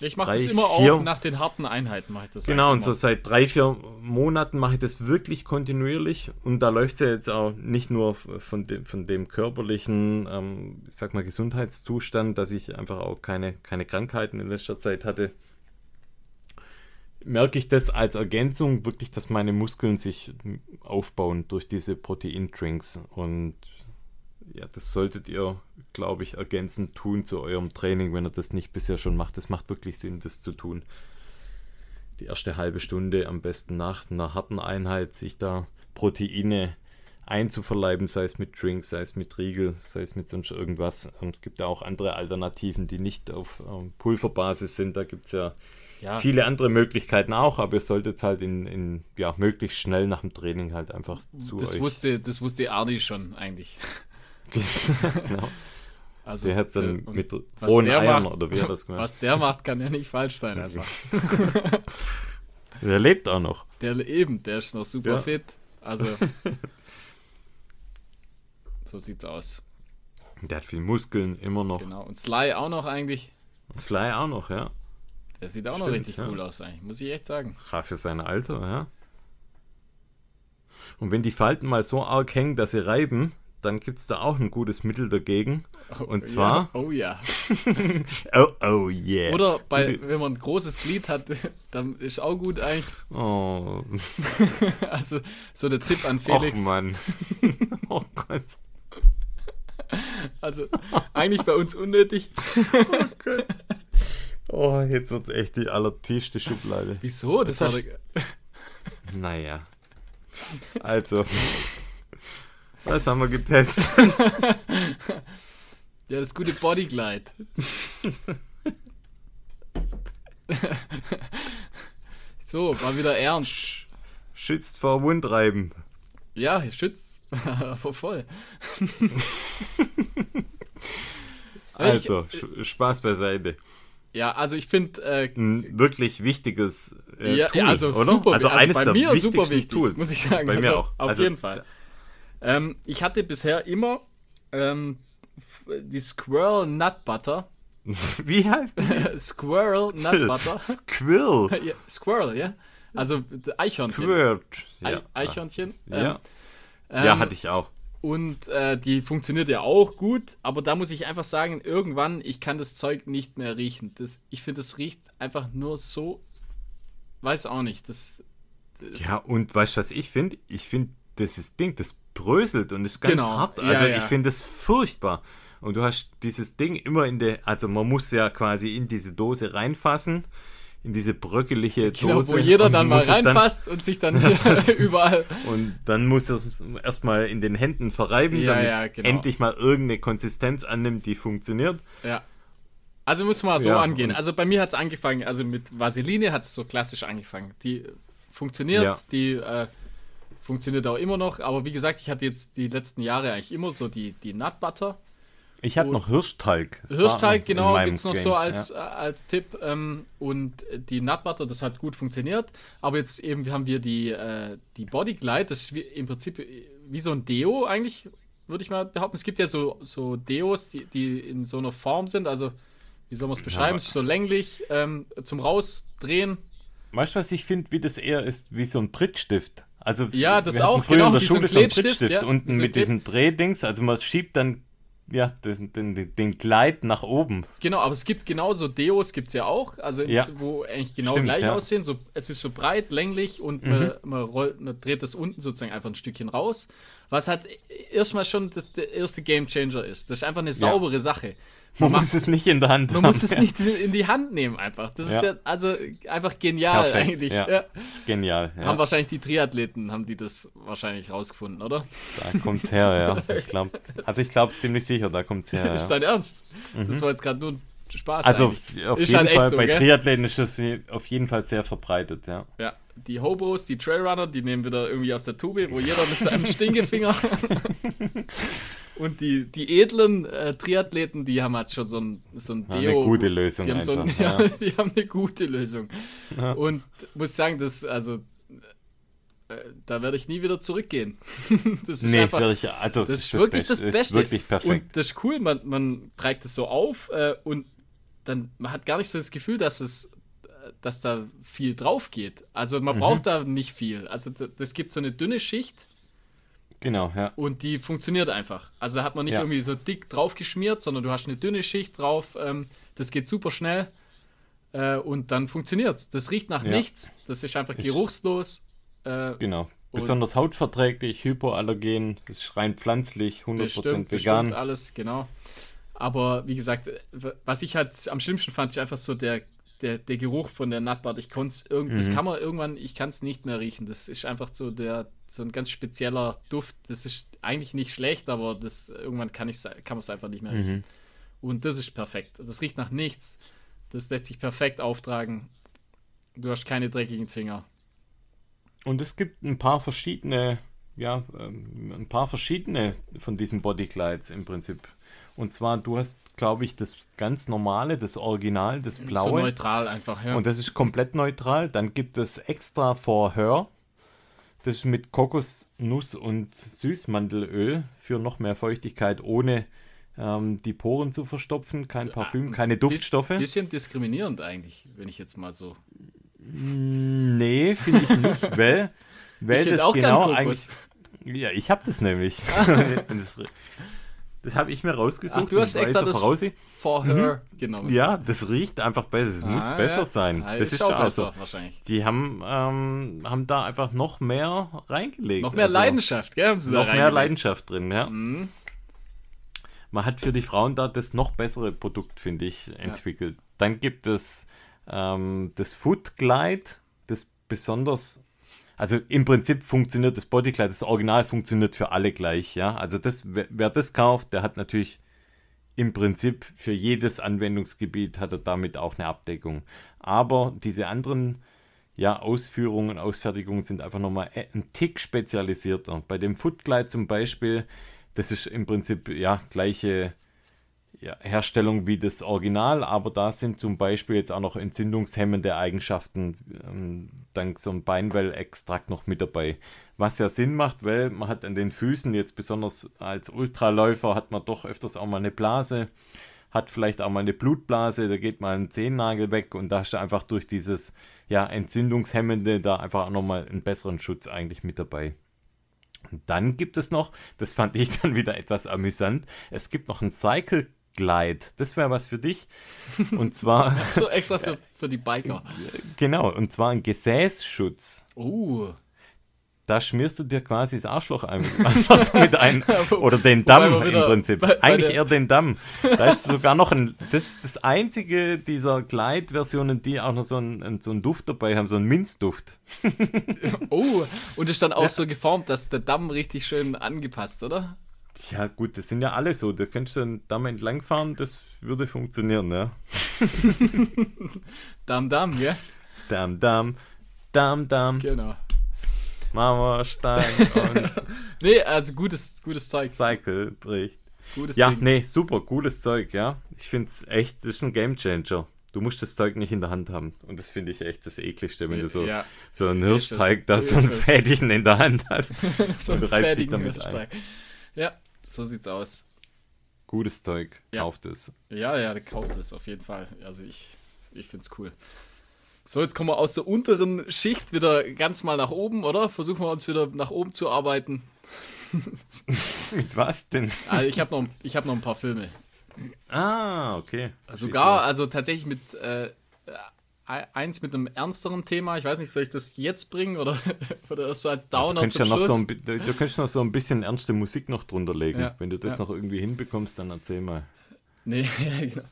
ich mache das immer vier, auch nach den harten Einheiten. Mache ich das genau, und so seit drei, vier Monaten mache ich das wirklich kontinuierlich. Und da läuft es ja jetzt auch nicht nur von dem, von dem körperlichen, ähm, ich sag mal, Gesundheitszustand, dass ich einfach auch keine, keine Krankheiten in letzter Zeit hatte. Merke ich das als Ergänzung wirklich, dass meine Muskeln sich aufbauen durch diese Proteindrinks. Und ja, das solltet ihr, glaube ich, ergänzend tun zu eurem Training, wenn ihr das nicht bisher schon macht. Es macht wirklich Sinn, das zu tun. Die erste halbe Stunde am besten nach einer harten Einheit sich da Proteine einzuverleiben, sei es mit Drinks, sei es mit Riegel, sei es mit sonst irgendwas. Es gibt ja auch andere Alternativen, die nicht auf ähm, Pulverbasis sind. Da gibt es ja, ja, viele andere Möglichkeiten auch, aber ihr solltet halt in, in, ja, möglichst schnell nach dem Training halt einfach zu das euch. Wusste, das wusste Ardi schon eigentlich. genau. Also, der hat es dann äh, mit rohen Eiern macht, oder wie hat das gemacht? Was der macht, kann ja nicht falsch sein einfach. der lebt auch noch. Der eben, der ist noch super ja. fit. Also so sieht's aus. Der hat viel Muskeln, immer noch. Genau. Und Sly auch noch eigentlich. Sly auch noch, ja. Der sieht auch Stimmt, noch richtig ja. cool aus, eigentlich, muss ich echt sagen. Ja, für sein Alter, ja. Und wenn die Falten mal so arg hängen, dass sie reiben, dann gibt es da auch ein gutes Mittel dagegen. Oh, und zwar. Ja. Oh ja. oh, oh yeah. Oder bei, wenn man ein großes Glied hat, dann ist auch gut eigentlich. Oh. also so der Tipp an Felix. Oh Mann. oh Gott. Also eigentlich bei uns unnötig. oh Gott. Oh, jetzt wird es echt die allertiefste Schublade. Wieso? Das, das war. Naja. Also. Was haben wir getestet? ja, das gute Bodyglide. so, mal wieder ernst. Schützt vor Wundreiben. Ja, schützt. Aber voll. also, ich, Spaß beiseite. Ja, also ich finde äh, ein wirklich wichtiges äh, ja, Tool, ja, also oder? Super, also, also eines bei der mir wichtigsten super wichtig, Tools. muss ich sagen. Bei also, mir auch. Auf also, jeden Fall. Ähm, ich hatte bisher immer ähm, die Squirrel Nut Butter. Wie heißt die? Squirrel Nut Butter. Squirrel. ja, Squirrel, ja. Also Eichhörnchen. Squirt. Ja. Eichhörnchen. Ja. Ähm, ja, hatte ich auch. Und äh, die funktioniert ja auch gut, aber da muss ich einfach sagen, irgendwann, ich kann das Zeug nicht mehr riechen. Das, ich finde, es riecht einfach nur so, weiß auch nicht. Das, das ja, und weißt du, was ich finde? Ich finde, dieses Ding, das bröselt und ist ganz genau. hart. Also ja, ja. ich finde es furchtbar. Und du hast dieses Ding immer in der, also man muss ja quasi in diese Dose reinfassen in diese bröckelige genau, Dose. Wo jeder dann mal reinfasst dann, und sich dann überall. Und dann muss es erstmal in den Händen verreiben, ja, damit es genau. endlich mal irgendeine Konsistenz annimmt, die funktioniert. Ja. Also muss man so angehen. Also bei mir hat es angefangen, also mit Vaseline hat es so klassisch angefangen. Die funktioniert, die äh, funktioniert auch immer noch. Aber wie gesagt, ich hatte jetzt die letzten Jahre eigentlich immer so die, die Nut Butter. Ich hatte noch. Das Hirschteig, in genau, gibt es noch Game, so als, ja. äh, als Tipp. Ähm, und die Nut Butter, das hat gut funktioniert. Aber jetzt eben haben wir die, äh, die Body Glide, das ist wie, im Prinzip wie so ein Deo eigentlich, würde ich mal behaupten. Es gibt ja so, so Deos, die, die in so einer Form sind. Also, wie soll man es beschreiben? aber- es ist so länglich ähm, zum Rausdrehen. Weißt du, was ich finde, wie das eher ist? Wie so ein Prittstift. Also, Ja, das auch, früher genau, in der Schule so ein Klebstift, ja, unten mit Kleb- diesem Drehdings. Also, man schiebt dann ja, das, den, den, Gleit nach oben. Genau, aber es gibt genauso Deos, gibt es ja auch, also Ja. wo eigentlich genau Stimmt, gleich ja. Mhm. aussehen. So, es ist so breit, länglich und man, man, rollt, man dreht das unten sozusagen einfach ein Stückchen raus. Was halt erstmal schon das, der erste Game Changer ist. Das ist einfach eine saubere Sache. Man macht- muss es nicht in der Hand Man haben. muss es nicht in die Hand nehmen einfach. Das ist Ja. ja also einfach genial Perfekt, eigentlich. Ja. Ja. Das ist genial. Ja. Haben wahrscheinlich die Triathleten, haben die das wahrscheinlich rausgefunden, oder? Da kommt's her, ja. Ich glaub, also ich glaube ziemlich sicher, da kommt's her. Ist Ja. dein Ernst? Das war jetzt gerade nur ein Spaß. Also eigentlich. auf Ist jeden halt Fall so, bei gell? Triathleten ist das auf jeden Fall sehr verbreitet, ja. Ja, die Hobos, die Trailrunner, die nehmen wieder irgendwie aus der Tube, wo jeder mit seinem Stinkefinger. Und die, die edlen äh, Triathleten, die haben halt schon so ein, so ein Ja, eine Deo. gute Lösung die haben, so ein, einfach, ja. ja. die haben eine gute Lösung. Und muss sagen, das, also, äh, da werde ich nie wieder zurückgehen. das ist Nee, einfach, wirklich, also das ist wirklich das Beste. Beste. Ist wirklich perfekt. Und das ist cool, man, man trägt es so auf äh, und dann, man hat gar nicht so das Gefühl, dass es, äh, dass da viel drauf geht. Also man Mhm. braucht da nicht viel. Also das gibt so eine dünne Schicht genau, ja. und die funktioniert einfach. Also da hat man nicht Ja. irgendwie so dick drauf geschmiert, sondern du hast eine dünne Schicht drauf. Ähm, das geht super schnell äh, und dann funktioniert Das riecht nach Ja. nichts. Das ist einfach geruchslos. Äh, Genau. Besonders hautverträglich, hypoallergen, das ist rein pflanzlich, 100% Bestimmt, vegan. bestimmt alles, genau. Aber wie gesagt, was ich halt am schlimmsten fand, ist einfach so der, der, der Geruch von der Nutbart. Ich konnte es irgendwie, Mhm. das kann man irgendwann, ich kann es nicht mehr riechen. Das ist einfach so der, so ein ganz spezieller Duft. Das ist eigentlich nicht schlecht, aber das irgendwann kann ich kann man es einfach nicht mehr Mhm. riechen. Und das ist perfekt. Das riecht nach nichts. Das lässt sich perfekt auftragen. Du hast keine dreckigen Finger. Und es gibt ein paar verschiedene, ja, ähm, ein paar verschiedene von diesen Bodyglides im Prinzip. Und zwar, du hast, glaube ich, das ganz normale, das Original, das So blaue. neutral einfach, ja. Und das ist komplett neutral. Dann gibt es extra for her. Das ist mit Kokosnuss und Süßmandelöl für noch mehr Feuchtigkeit, ohne ähm, die Poren zu verstopfen. Kein Parfüm, keine Duftstoffe. Bisschen diskriminierend eigentlich, wenn ich jetzt mal so Nee, finde ich nicht, weil, weil das genau eigentlich. Ja, ich habe das nämlich. das das habe ich mir rausgesucht. Ach, du hast extra das Voraussicht. for her genommen. Ja, das riecht einfach besser. Es muss Ah, besser ja. sein. Ah, das ist auch auch so. besser, wahrscheinlich. Die haben, ähm, haben da einfach noch mehr reingelegt. Noch mehr Also, Leidenschaft, gell? Haben sie da Noch mehr. Leidenschaft drin, ja. Mhm. Man hat für die Frauen da das noch bessere Produkt, finde ich, entwickelt. Dann gibt es ähm, das Foot Glide, das besonders, also im Prinzip funktioniert das Bodyglide, das Original funktioniert für alle gleich, ja. Also das, wer, wer das kauft, der hat natürlich im Prinzip für jedes Anwendungsgebiet hat er damit auch eine Abdeckung. Aber diese anderen ja, Ausführungen, Ausfertigungen sind einfach nochmal ein Tick spezialisierter. Bei dem Footglide zum Beispiel, das ist im Prinzip ja gleiche ja, Herstellung wie das Original, aber da sind zum Beispiel jetzt auch noch entzündungshemmende Eigenschaften ähm, dank so einem Beinwell-Extrakt noch mit dabei. Was ja Sinn macht, weil man hat an den Füßen jetzt besonders als Ultraläufer hat man doch öfters auch mal eine Blase, hat vielleicht auch mal eine Blutblase, da geht mal ein Zehennagel weg und da hast du einfach durch dieses ja, entzündungshemmende da einfach auch nochmal einen besseren Schutz eigentlich mit dabei. Dann gibt es noch, das fand ich dann wieder etwas amüsant, es gibt noch ein Cycle Glide. Das wäre was für dich. Und zwar. so extra für, für die Biker. Genau, und zwar ein Gesäßschutz. Uh. Da schmierst du dir quasi das Arschloch ein, einfach mit ein. Oder den Damm im Prinzip. Bei, bei Eigentlich eher den Damm. Da ist sogar noch ein. Das das einzige dieser Glide-Versionen, die auch noch so einen, so einen Duft dabei haben, so einen Minzduft. oh, und ist dann auch ja. so geformt, dass der Damm richtig schön angepasst, oder? Ja, gut, das sind ja alle so. Da könntest du Damm entlangfahren, das würde funktionieren, ja. Damm, Damm, ja? Damm, Damm, Damm, Damm. Genau. Mama, Stein und. nee, also gutes, gutes Zeug. Cycle bricht. Gutes ja, Ding. nee, super, cooles Zeug, ja. Ich finde es echt, das ist ein Gamechanger. Du musst das Zeug nicht in der Hand haben. Und das finde ich echt das ekligste, wenn du so, ja. so einen Hirschteig, da so ein Fädchen in der Hand hast. so und du reibst dich damit ein. Ja, so sieht's aus. Gutes Zeug, ja. kauft es. Ja, ja, kauft es auf jeden Fall. Also ich, ich find's cool. So, jetzt kommen wir aus der unteren Schicht wieder ganz mal nach oben, oder? Versuchen wir uns wieder nach oben zu arbeiten. Mit was denn? Also ich habe noch, hab noch ein paar Filme. Ah, okay. Sogar, also tatsächlich mit äh, eins mit einem ernsteren Thema. Ich weiß nicht, soll ich das jetzt bringen oder, oder so als Downer ja, du, ja noch so ein, du, du könntest noch so ein bisschen ernste Musik noch drunter legen. Ja, Wenn du das ja. noch irgendwie hinbekommst, dann erzähl mal. Nee, genau.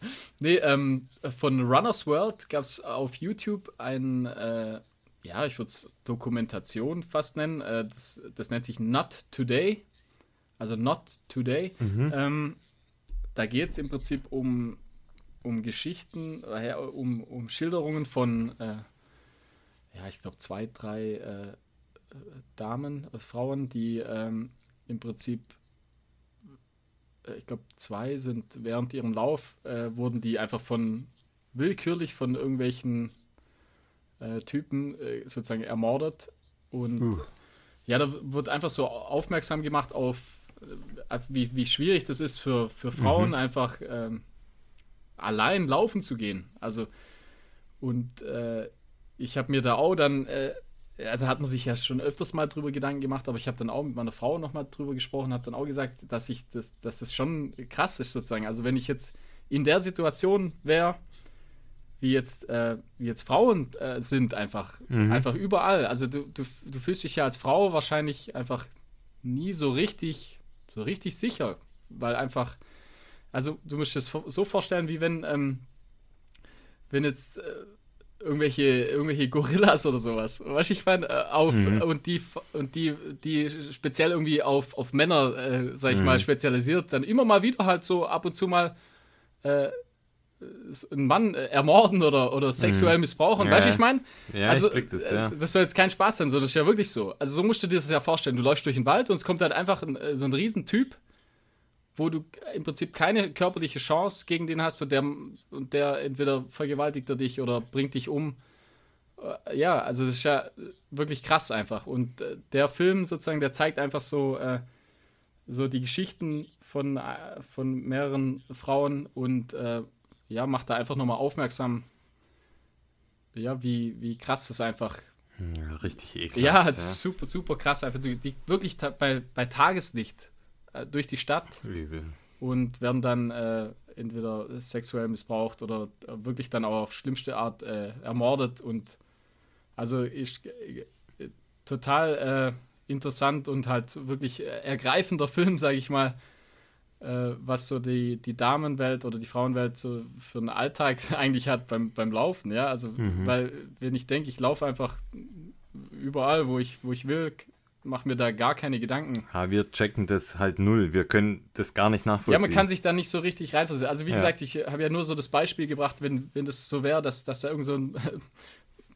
nee ähm, von Runners World gab es auf YouTube ein, äh, ja, ich würde es Dokumentation fast nennen. Äh, das, das, nennt sich Not Today. Also Not Today. Mhm. Ähm, da geht es im Prinzip um um Geschichten, äh, um, um Schilderungen von, äh, ja, ich glaube, zwei, drei äh, Damen, äh, Frauen, die ähm, im Prinzip, äh, ich glaube, zwei sind während ihrem Lauf, äh, wurden die einfach von willkürlich von irgendwelchen Typen sozusagen ermordet. Und uh. ja, da wird einfach so aufmerksam gemacht auf, wie, wie schwierig das ist für, für Frauen, mhm. einfach. Ähm, allein laufen zu gehen. Also, und äh, ich habe mir da auch dann, äh, also hat man sich ja schon öfters mal drüber Gedanken gemacht, aber ich habe dann auch mit meiner Frau nochmal drüber gesprochen, habe dann auch gesagt, dass ich das, dass das schon krass ist sozusagen. Also wenn ich jetzt in der Situation wäre, wie jetzt, äh, wie jetzt Frauen äh, sind, einfach, mhm. einfach überall. Also du, du, du fühlst dich ja als Frau wahrscheinlich einfach nie so richtig, so richtig sicher, weil einfach also du musst es so vorstellen, wie wenn, ähm, wenn jetzt äh, irgendwelche, irgendwelche Gorillas oder sowas, weißt du, ich meine, äh, auf mhm. und die und die, die speziell irgendwie auf, auf Männer, äh, sag ich mhm. mal, spezialisiert, dann immer mal wieder halt so ab und zu mal äh, einen Mann äh, ermorden oder, oder sexuell mhm. missbrauchen. Ja. Weißt du, ich meine? Ja, also, ich das, ja. das soll jetzt kein Spaß sein, so, das ist ja wirklich so. Also, so musst du dir das ja vorstellen. Du läufst durch den Wald und es kommt halt einfach ein, so ein Riesentyp wo du im Prinzip keine körperliche Chance gegen den hast und der, und der entweder vergewaltigt er dich oder bringt dich um. Äh, ja, also das ist ja wirklich krass einfach. Und äh, der Film sozusagen, der zeigt einfach so, äh, so die Geschichten von, äh, von mehreren Frauen und äh, ja, macht da einfach nochmal aufmerksam, ja, wie, wie krass das einfach ja, richtig ekelhaft. Ja, ja. super, super krass. Einfach die, die wirklich bei, bei Tageslicht äh, durch die Stadt Liebe. und werden dann äh, entweder sexuell missbraucht oder wirklich dann auch auf schlimmste Art äh, ermordet und also ist äh, total interessant und halt wirklich ergreifender Film, sage ich mal, was so die, die Damenwelt oder die Frauenwelt so für einen Alltag eigentlich hat beim, beim Laufen, ja, also mhm. weil wenn ich denke, ich laufe einfach überall, wo ich, wo ich will, mache mir da gar keine Gedanken. Ja, wir checken das halt null. Wir können das gar nicht nachvollziehen. Ja, man kann sich da nicht so richtig reinversetzen. Also wie ja. gesagt, ich habe ja nur so das Beispiel gebracht, wenn, wenn das so wäre, dass, dass da irgend so ein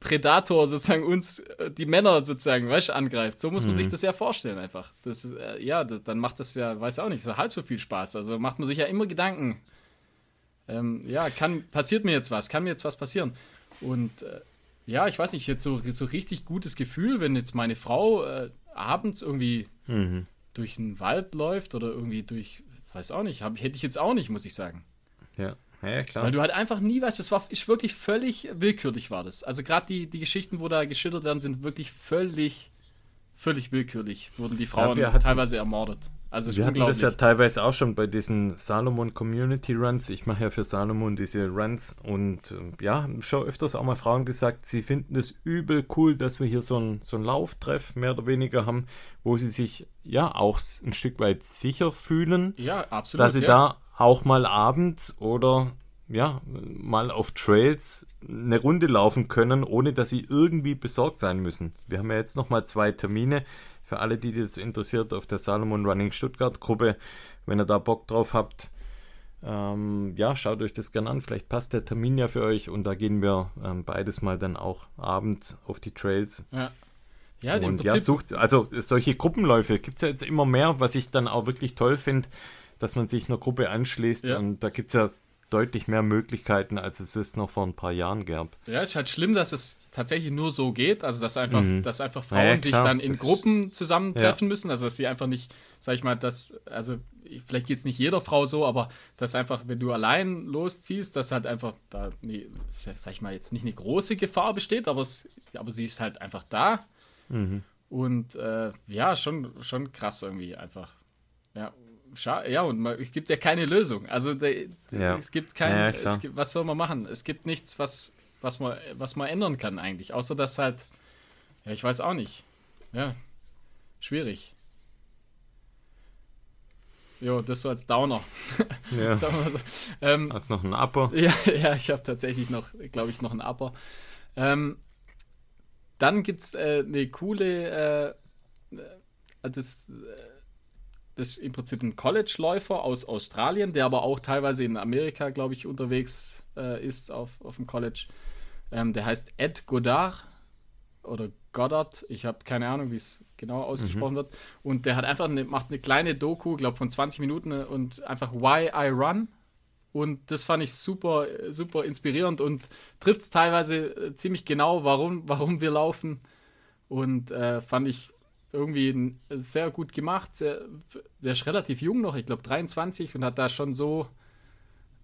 Predator sozusagen uns, äh, die Männer sozusagen, weißt angreift. So muss man mhm. sich das ja vorstellen einfach. Das äh, ja, das, dann macht das ja, weiß auch nicht, so halb so viel Spaß. Also macht man sich ja immer Gedanken. Ähm, ja, kann, passiert mir jetzt was? Kann mir jetzt was passieren? Und äh, ja, ich weiß nicht, jetzt so, so richtig gutes Gefühl, wenn jetzt meine Frau äh, abends irgendwie mhm. durch den Wald läuft oder irgendwie durch, weiß auch nicht, hab, hätte ich jetzt auch nicht, muss ich sagen. Ja. Ja, klar. Weil du halt einfach nie weißt, das war ist wirklich völlig willkürlich war das. Also gerade die, die Geschichten, wo da geschildert werden, sind wirklich völlig, völlig willkürlich. Wurden die Frauen ja, hatten, teilweise ermordet. Also wir hatten das ja teilweise auch schon bei diesen Salomon Community Runs. Ich mache ja für Salomon diese Runs und äh, ja, schon öfters auch mal Frauen gesagt, sie finden es übel cool, dass wir hier so ein, so ein Lauftreff mehr oder weniger haben, wo sie sich ja auch ein Stück weit sicher fühlen. Ja, absolut. Dass sie ja. da auch mal abends oder ja, mal auf Trails eine Runde laufen können, ohne dass sie irgendwie besorgt sein müssen. Wir haben ja jetzt nochmal zwei Termine für alle, die das interessiert, auf der Salomon Running Stuttgart Gruppe. Wenn ihr da Bock drauf habt, ähm, ja, schaut euch das gerne an. Vielleicht passt der Termin ja für euch und da gehen wir ähm, beides mal dann auch abends auf die Trails. Ja. Ja, und ja, sucht, also solche Gruppenläufe gibt es ja jetzt immer mehr, was ich dann auch wirklich toll finde dass man sich einer Gruppe anschließt. Ja. Und da gibt es ja deutlich mehr Möglichkeiten, als es es noch vor ein paar Jahren gab. Ja, es ist halt schlimm, dass es tatsächlich nur so geht, also dass einfach, mhm. dass einfach Frauen ja, sich dann in das Gruppen zusammentreffen ja. müssen, also dass sie einfach nicht, sag ich mal, dass, also vielleicht geht es nicht jeder Frau so, aber dass einfach, wenn du allein losziehst, dass halt einfach da, nee, sag ich mal, jetzt nicht eine große Gefahr besteht, aber, es, aber sie ist halt einfach da. Mhm. Und äh, ja, schon, schon krass irgendwie einfach. Ja, ja, und man, es gibt ja keine Lösung. Also de, ja. es gibt kein, ja, es gibt, was soll man machen? Es gibt nichts, was, was, man, was man ändern kann eigentlich. Außer dass halt, ja, ich weiß auch nicht. Ja, schwierig. Jo, das so als Downer. Ja. so. ähm, Hat noch einen Upper? Ja, ja ich habe tatsächlich noch, glaube ich, noch einen Upper. Ähm, dann gibt es äh, eine coole, äh, äh das, äh, das ist im Prinzip ein College-Läufer aus Australien, der aber auch teilweise in Amerika, glaube ich, unterwegs äh, ist auf, auf dem College. Ähm, der heißt Ed Goddard oder Goddard, ich habe keine Ahnung, wie es genau ausgesprochen mhm. wird. Und der hat einfach eine, macht eine kleine Doku, glaube von 20 Minuten und einfach Why I Run. Und das fand ich super, super inspirierend und trifft es teilweise äh, ziemlich genau, warum, warum wir laufen. Und äh, fand ich irgendwie sehr gut gemacht. Sehr, der ist relativ jung noch, ich glaube 23 und hat da schon so,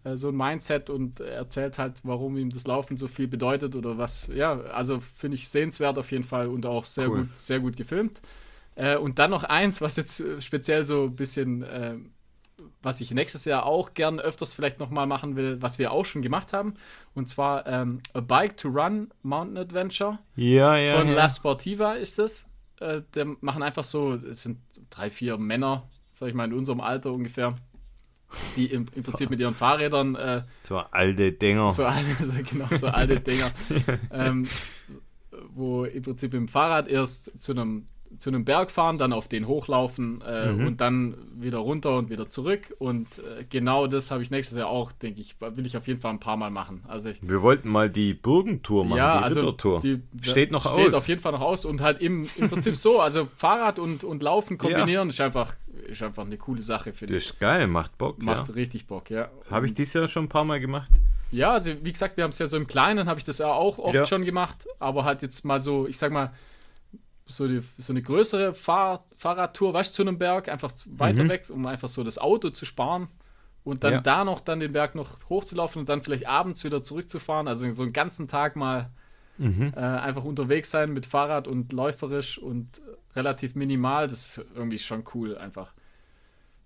äh, so ein Mindset und erzählt halt, warum ihm das Laufen so viel bedeutet oder was. Ja, also finde ich sehenswert auf jeden Fall und auch sehr cool. gut, sehr gut gefilmt. Äh, und dann noch eins, was jetzt äh, speziell so ein bisschen, äh, was ich nächstes Jahr auch gern öfters vielleicht nochmal machen will, was wir auch schon gemacht haben. Und zwar ähm, A Bike to Run Mountain Adventure. Ja, ja. Von ja. La Sportiva ist es äh, der machen einfach so, es sind drei, vier Männer, sag ich mal, in unserem Alter ungefähr, die im, im Prinzip mit ihren Fahrrädern. Äh, so alte Dinger. So, genau, so alte Dinger. ähm, wo im Prinzip im Fahrrad erst zu einem zu einem Berg fahren, dann auf den hochlaufen äh, mhm. und dann wieder runter und wieder zurück. Und äh, genau das habe ich nächstes Jahr auch, denke ich, will ich auf jeden Fall ein paar Mal machen. Also ich, Wir wollten mal die Burgentour machen, ja, die also Rittertour. Die, steht noch steht aus. Steht auf jeden Fall noch aus und halt im, im Prinzip so, also Fahrrad und, und Laufen kombinieren ja. ist, einfach, ist einfach eine coole Sache für dich. Das ist geil, macht Bock. Macht ja. richtig Bock, ja. Habe ich dieses Jahr schon ein paar Mal gemacht. Ja, also wie gesagt, wir haben es ja so im Kleinen, habe ich das ja auch oft schon gemacht, aber halt jetzt mal so, ich sag mal, so, die, so eine größere Fahr Fahrradtour, weißt zu einem Berg, einfach weiter mhm. weg, um einfach so das Auto zu sparen und dann ja. da noch dann den Berg noch hochzulaufen und dann vielleicht abends wieder zurückzufahren. Also so einen ganzen Tag mal mhm. äh, einfach unterwegs sein mit Fahrrad und läuferisch und relativ minimal. Das ist irgendwie schon cool einfach.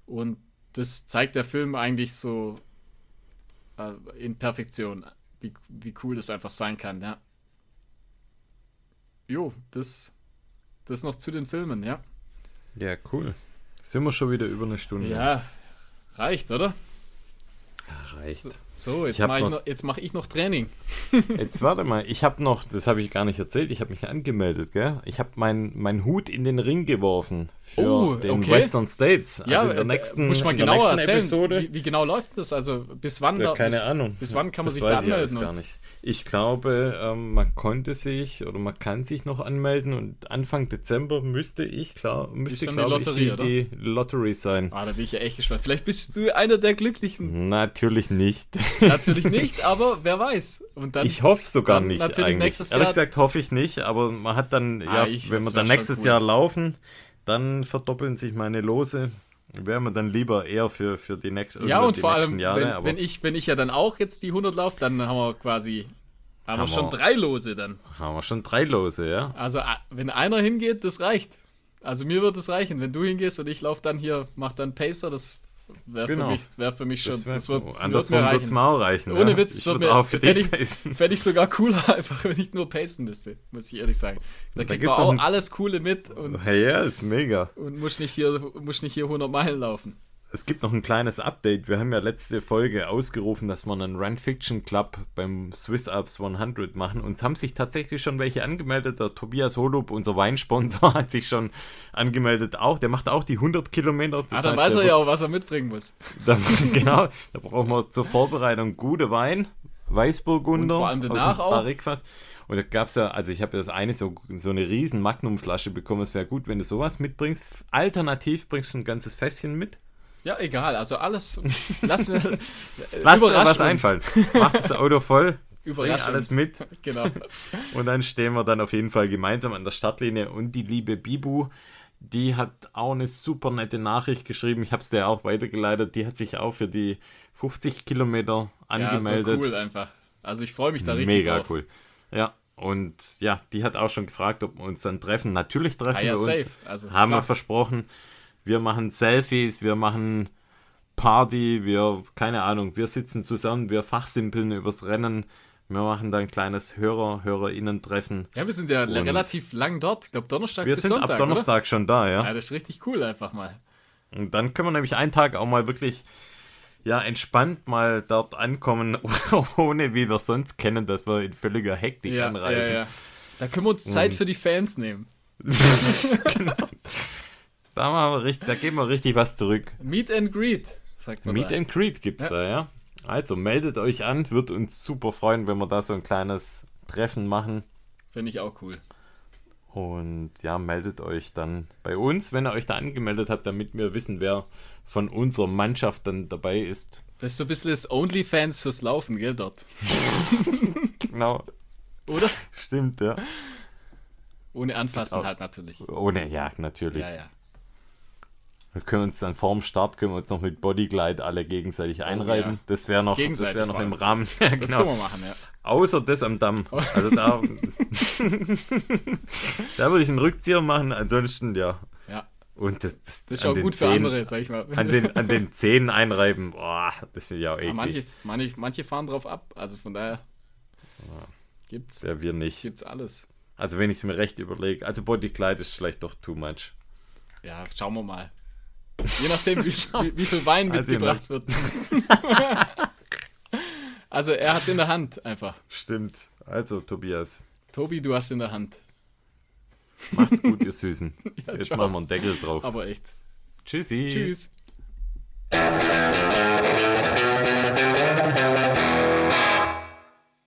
Und das zeigt der Film eigentlich so äh, in Perfektion, wie, wie cool das einfach sein kann, ja. Jo, das das noch zu den Filmen, ja. Ja, cool. Sind wir schon wieder über eine Stunde. Ja, reicht, oder? Reicht. So, so jetzt mache ich, noch- noch, jetzt mach ich noch Training. Jetzt warte mal, ich habe noch, das habe ich gar nicht erzählt, ich habe mich angemeldet, gell? Ich habe meinen mein Hut in den Ring geworfen für Oh, den okay. Western States. Ja, also in der äh, nächsten, muss ich mal in der genauer nächsten erzählen, Episode. Wie, wie genau läuft das? Also bis wann? Ja, da, keine bis, Ahnung. Bis wann kann man Das sich da weiß ich anmelden? gar nicht. Ich glaube, ähm, man konnte sich oder man kann sich noch anmelden und Anfang Dezember müsste ich, klar, müsste die glaube ich Lotterie, die, die Lottery sein. Ah, da bin ich ja echt gespannt. Vielleicht bist du einer der Glücklichen. Natürlich nicht. Natürlich nicht, aber wer weiß. Und dann, Ich hoffe sogar nicht natürlich eigentlich. nächstes Ehrlich Jahr- gesagt hoffe ich nicht, aber man hat dann, Ah, ja, ich- wenn wir dann nächstes cool. Jahr laufen, dann verdoppeln sich meine Lose. Wären wir dann lieber eher für, für die, nächst, ja, und die vor nächsten allem, Jahre. wenn, aber wenn, ich, wenn ich ja dann auch jetzt die 100 laufe, dann haben wir quasi haben, Haben wir schon drei Lose dann. haben wir schon drei Lose, ja. Also wenn einer hingeht, das reicht. Also mir wird es reichen, wenn du hingehst und ich laufe dann hier, mach dann Pacer, das wäre Genau. für, mich, wär für mich schon. Das wär, das wird, andersrum wird es reichen. mir auch reichen. Ohne. Witz, ich würde mir- auch für dich ich- pacen. Fände ich sogar cooler, einfach wenn ich nur pacen müsste, muss ich ehrlich sagen. Da Da kriegt man auch ein- alles Coole mit und, Ja, ja, ist mega. und muss, nicht hier, muss nicht hier 100 Meilen laufen. Es gibt noch ein kleines Update. Wir haben ja letzte Folge ausgerufen, dass wir einen Run Fiction Club beim Swiss Alps 100 machen. Und es haben sich tatsächlich schon welche angemeldet. Der Tobias Holub, unser Weinsponsor, hat sich schon angemeldet. Auch, der macht auch die 100 Kilometer. Das ah, dann heißt, weiß er ja auch, was er mitbringen muss. Da, genau, da brauchen wir zur Vorbereitung gute Wein, Weißburgunder Und vor allem aus danach dem auch. Barrikfass. Und da gab es ja, also ich habe ja das eine so, so eine riesen Magnumflasche bekommen. Es wäre gut, wenn du sowas mitbringst. Alternativ bringst du ein ganzes Fässchen mit. Ja, egal, also alles. Lass mir. Lass dir was uns. einfallen. Mach das Auto voll, bring alles mit. Genau. Und dann stehen wir dann auf jeden Fall gemeinsam an der Startlinie. Und die liebe Bibu, die hat auch eine super nette Nachricht geschrieben. Ich habe es dir auch weitergeleitet. Die hat sich auch für die 50 Kilometer angemeldet. Ja, so cool einfach. Also ich freue mich da richtig Mega drauf. cool. Ja, und ja, die hat auch schon gefragt, ob wir uns dann treffen. Natürlich treffen Ah ja, wir uns. safe. Also, haben wir klar. versprochen. Wir machen Selfies, wir machen Party, wir, keine Ahnung, wir sitzen zusammen, wir fachsimpeln übers Rennen. Wir machen dann ein kleines Hörer, HörerInnen-Treffen. Ja, wir sind ja Und- relativ lang dort. Ich glaube Donnerstag Wir bis sind Sonntag, ab Donnerstag schon da, Oder? ja. Ja, das ist richtig cool einfach mal. Und dann können wir nämlich einen Tag auch mal wirklich ja, entspannt mal dort ankommen, ohne wie wir sonst kennen, dass wir in völliger Hektik Ja, ja, anreisen. ja. Da können wir uns Zeit für die Fans nehmen. Da, machen wir richtig, da geben wir richtig was zurück. Meet and Greet, sagt man Meet da. and Greet gibt's Ja. da, ja. Also meldet euch an, wird uns super freuen, wenn wir da so ein kleines Treffen machen. Finde ich auch cool. Und ja, meldet euch dann bei uns, wenn ihr euch da angemeldet habt, damit wir wissen, wer von unserer Mannschaft dann dabei ist. Das ist so ein bisschen das Onlyfans fürs Laufen, gell, dort. Genau, Oder? stimmt, ja. Ohne Anfassen Auch. halt natürlich. Ohne, ja, natürlich. Ja, ja. Wir können uns dann vorm Start können wir uns noch mit Bodyglide alle gegenseitig einreiben. ja. Das wäre noch, das wäre noch im. Rahmen. Ja, Das genau. können wir machen, ja. Außer das am Damm. Also da, da würde ich einen Rückzieher machen, ansonsten ja. Ja. Und das, das, Das ist auch gut für andere, sag ich mal. An den, an den Zähnen einreiben, boah, das will ja auch Ja, eklig. manche, manche, manche fahren drauf ab, also von daher gibt's, Ja, wir nicht. gibt's alles. Also wenn ich es mir recht überlege, also Bodyglide ist vielleicht doch too much. Ja, schauen wir mal. Je nachdem, wie, wie, wie viel Wein Also, mitgebracht wird. also er hat's in der Hand einfach. Stimmt. Also Tobias, Tobi, du hast in der Hand. macht's gut, ihr Süßen. Jetzt ciao. machen wir einen Deckel drauf. Aber echt. Tschüssi. Tschüss.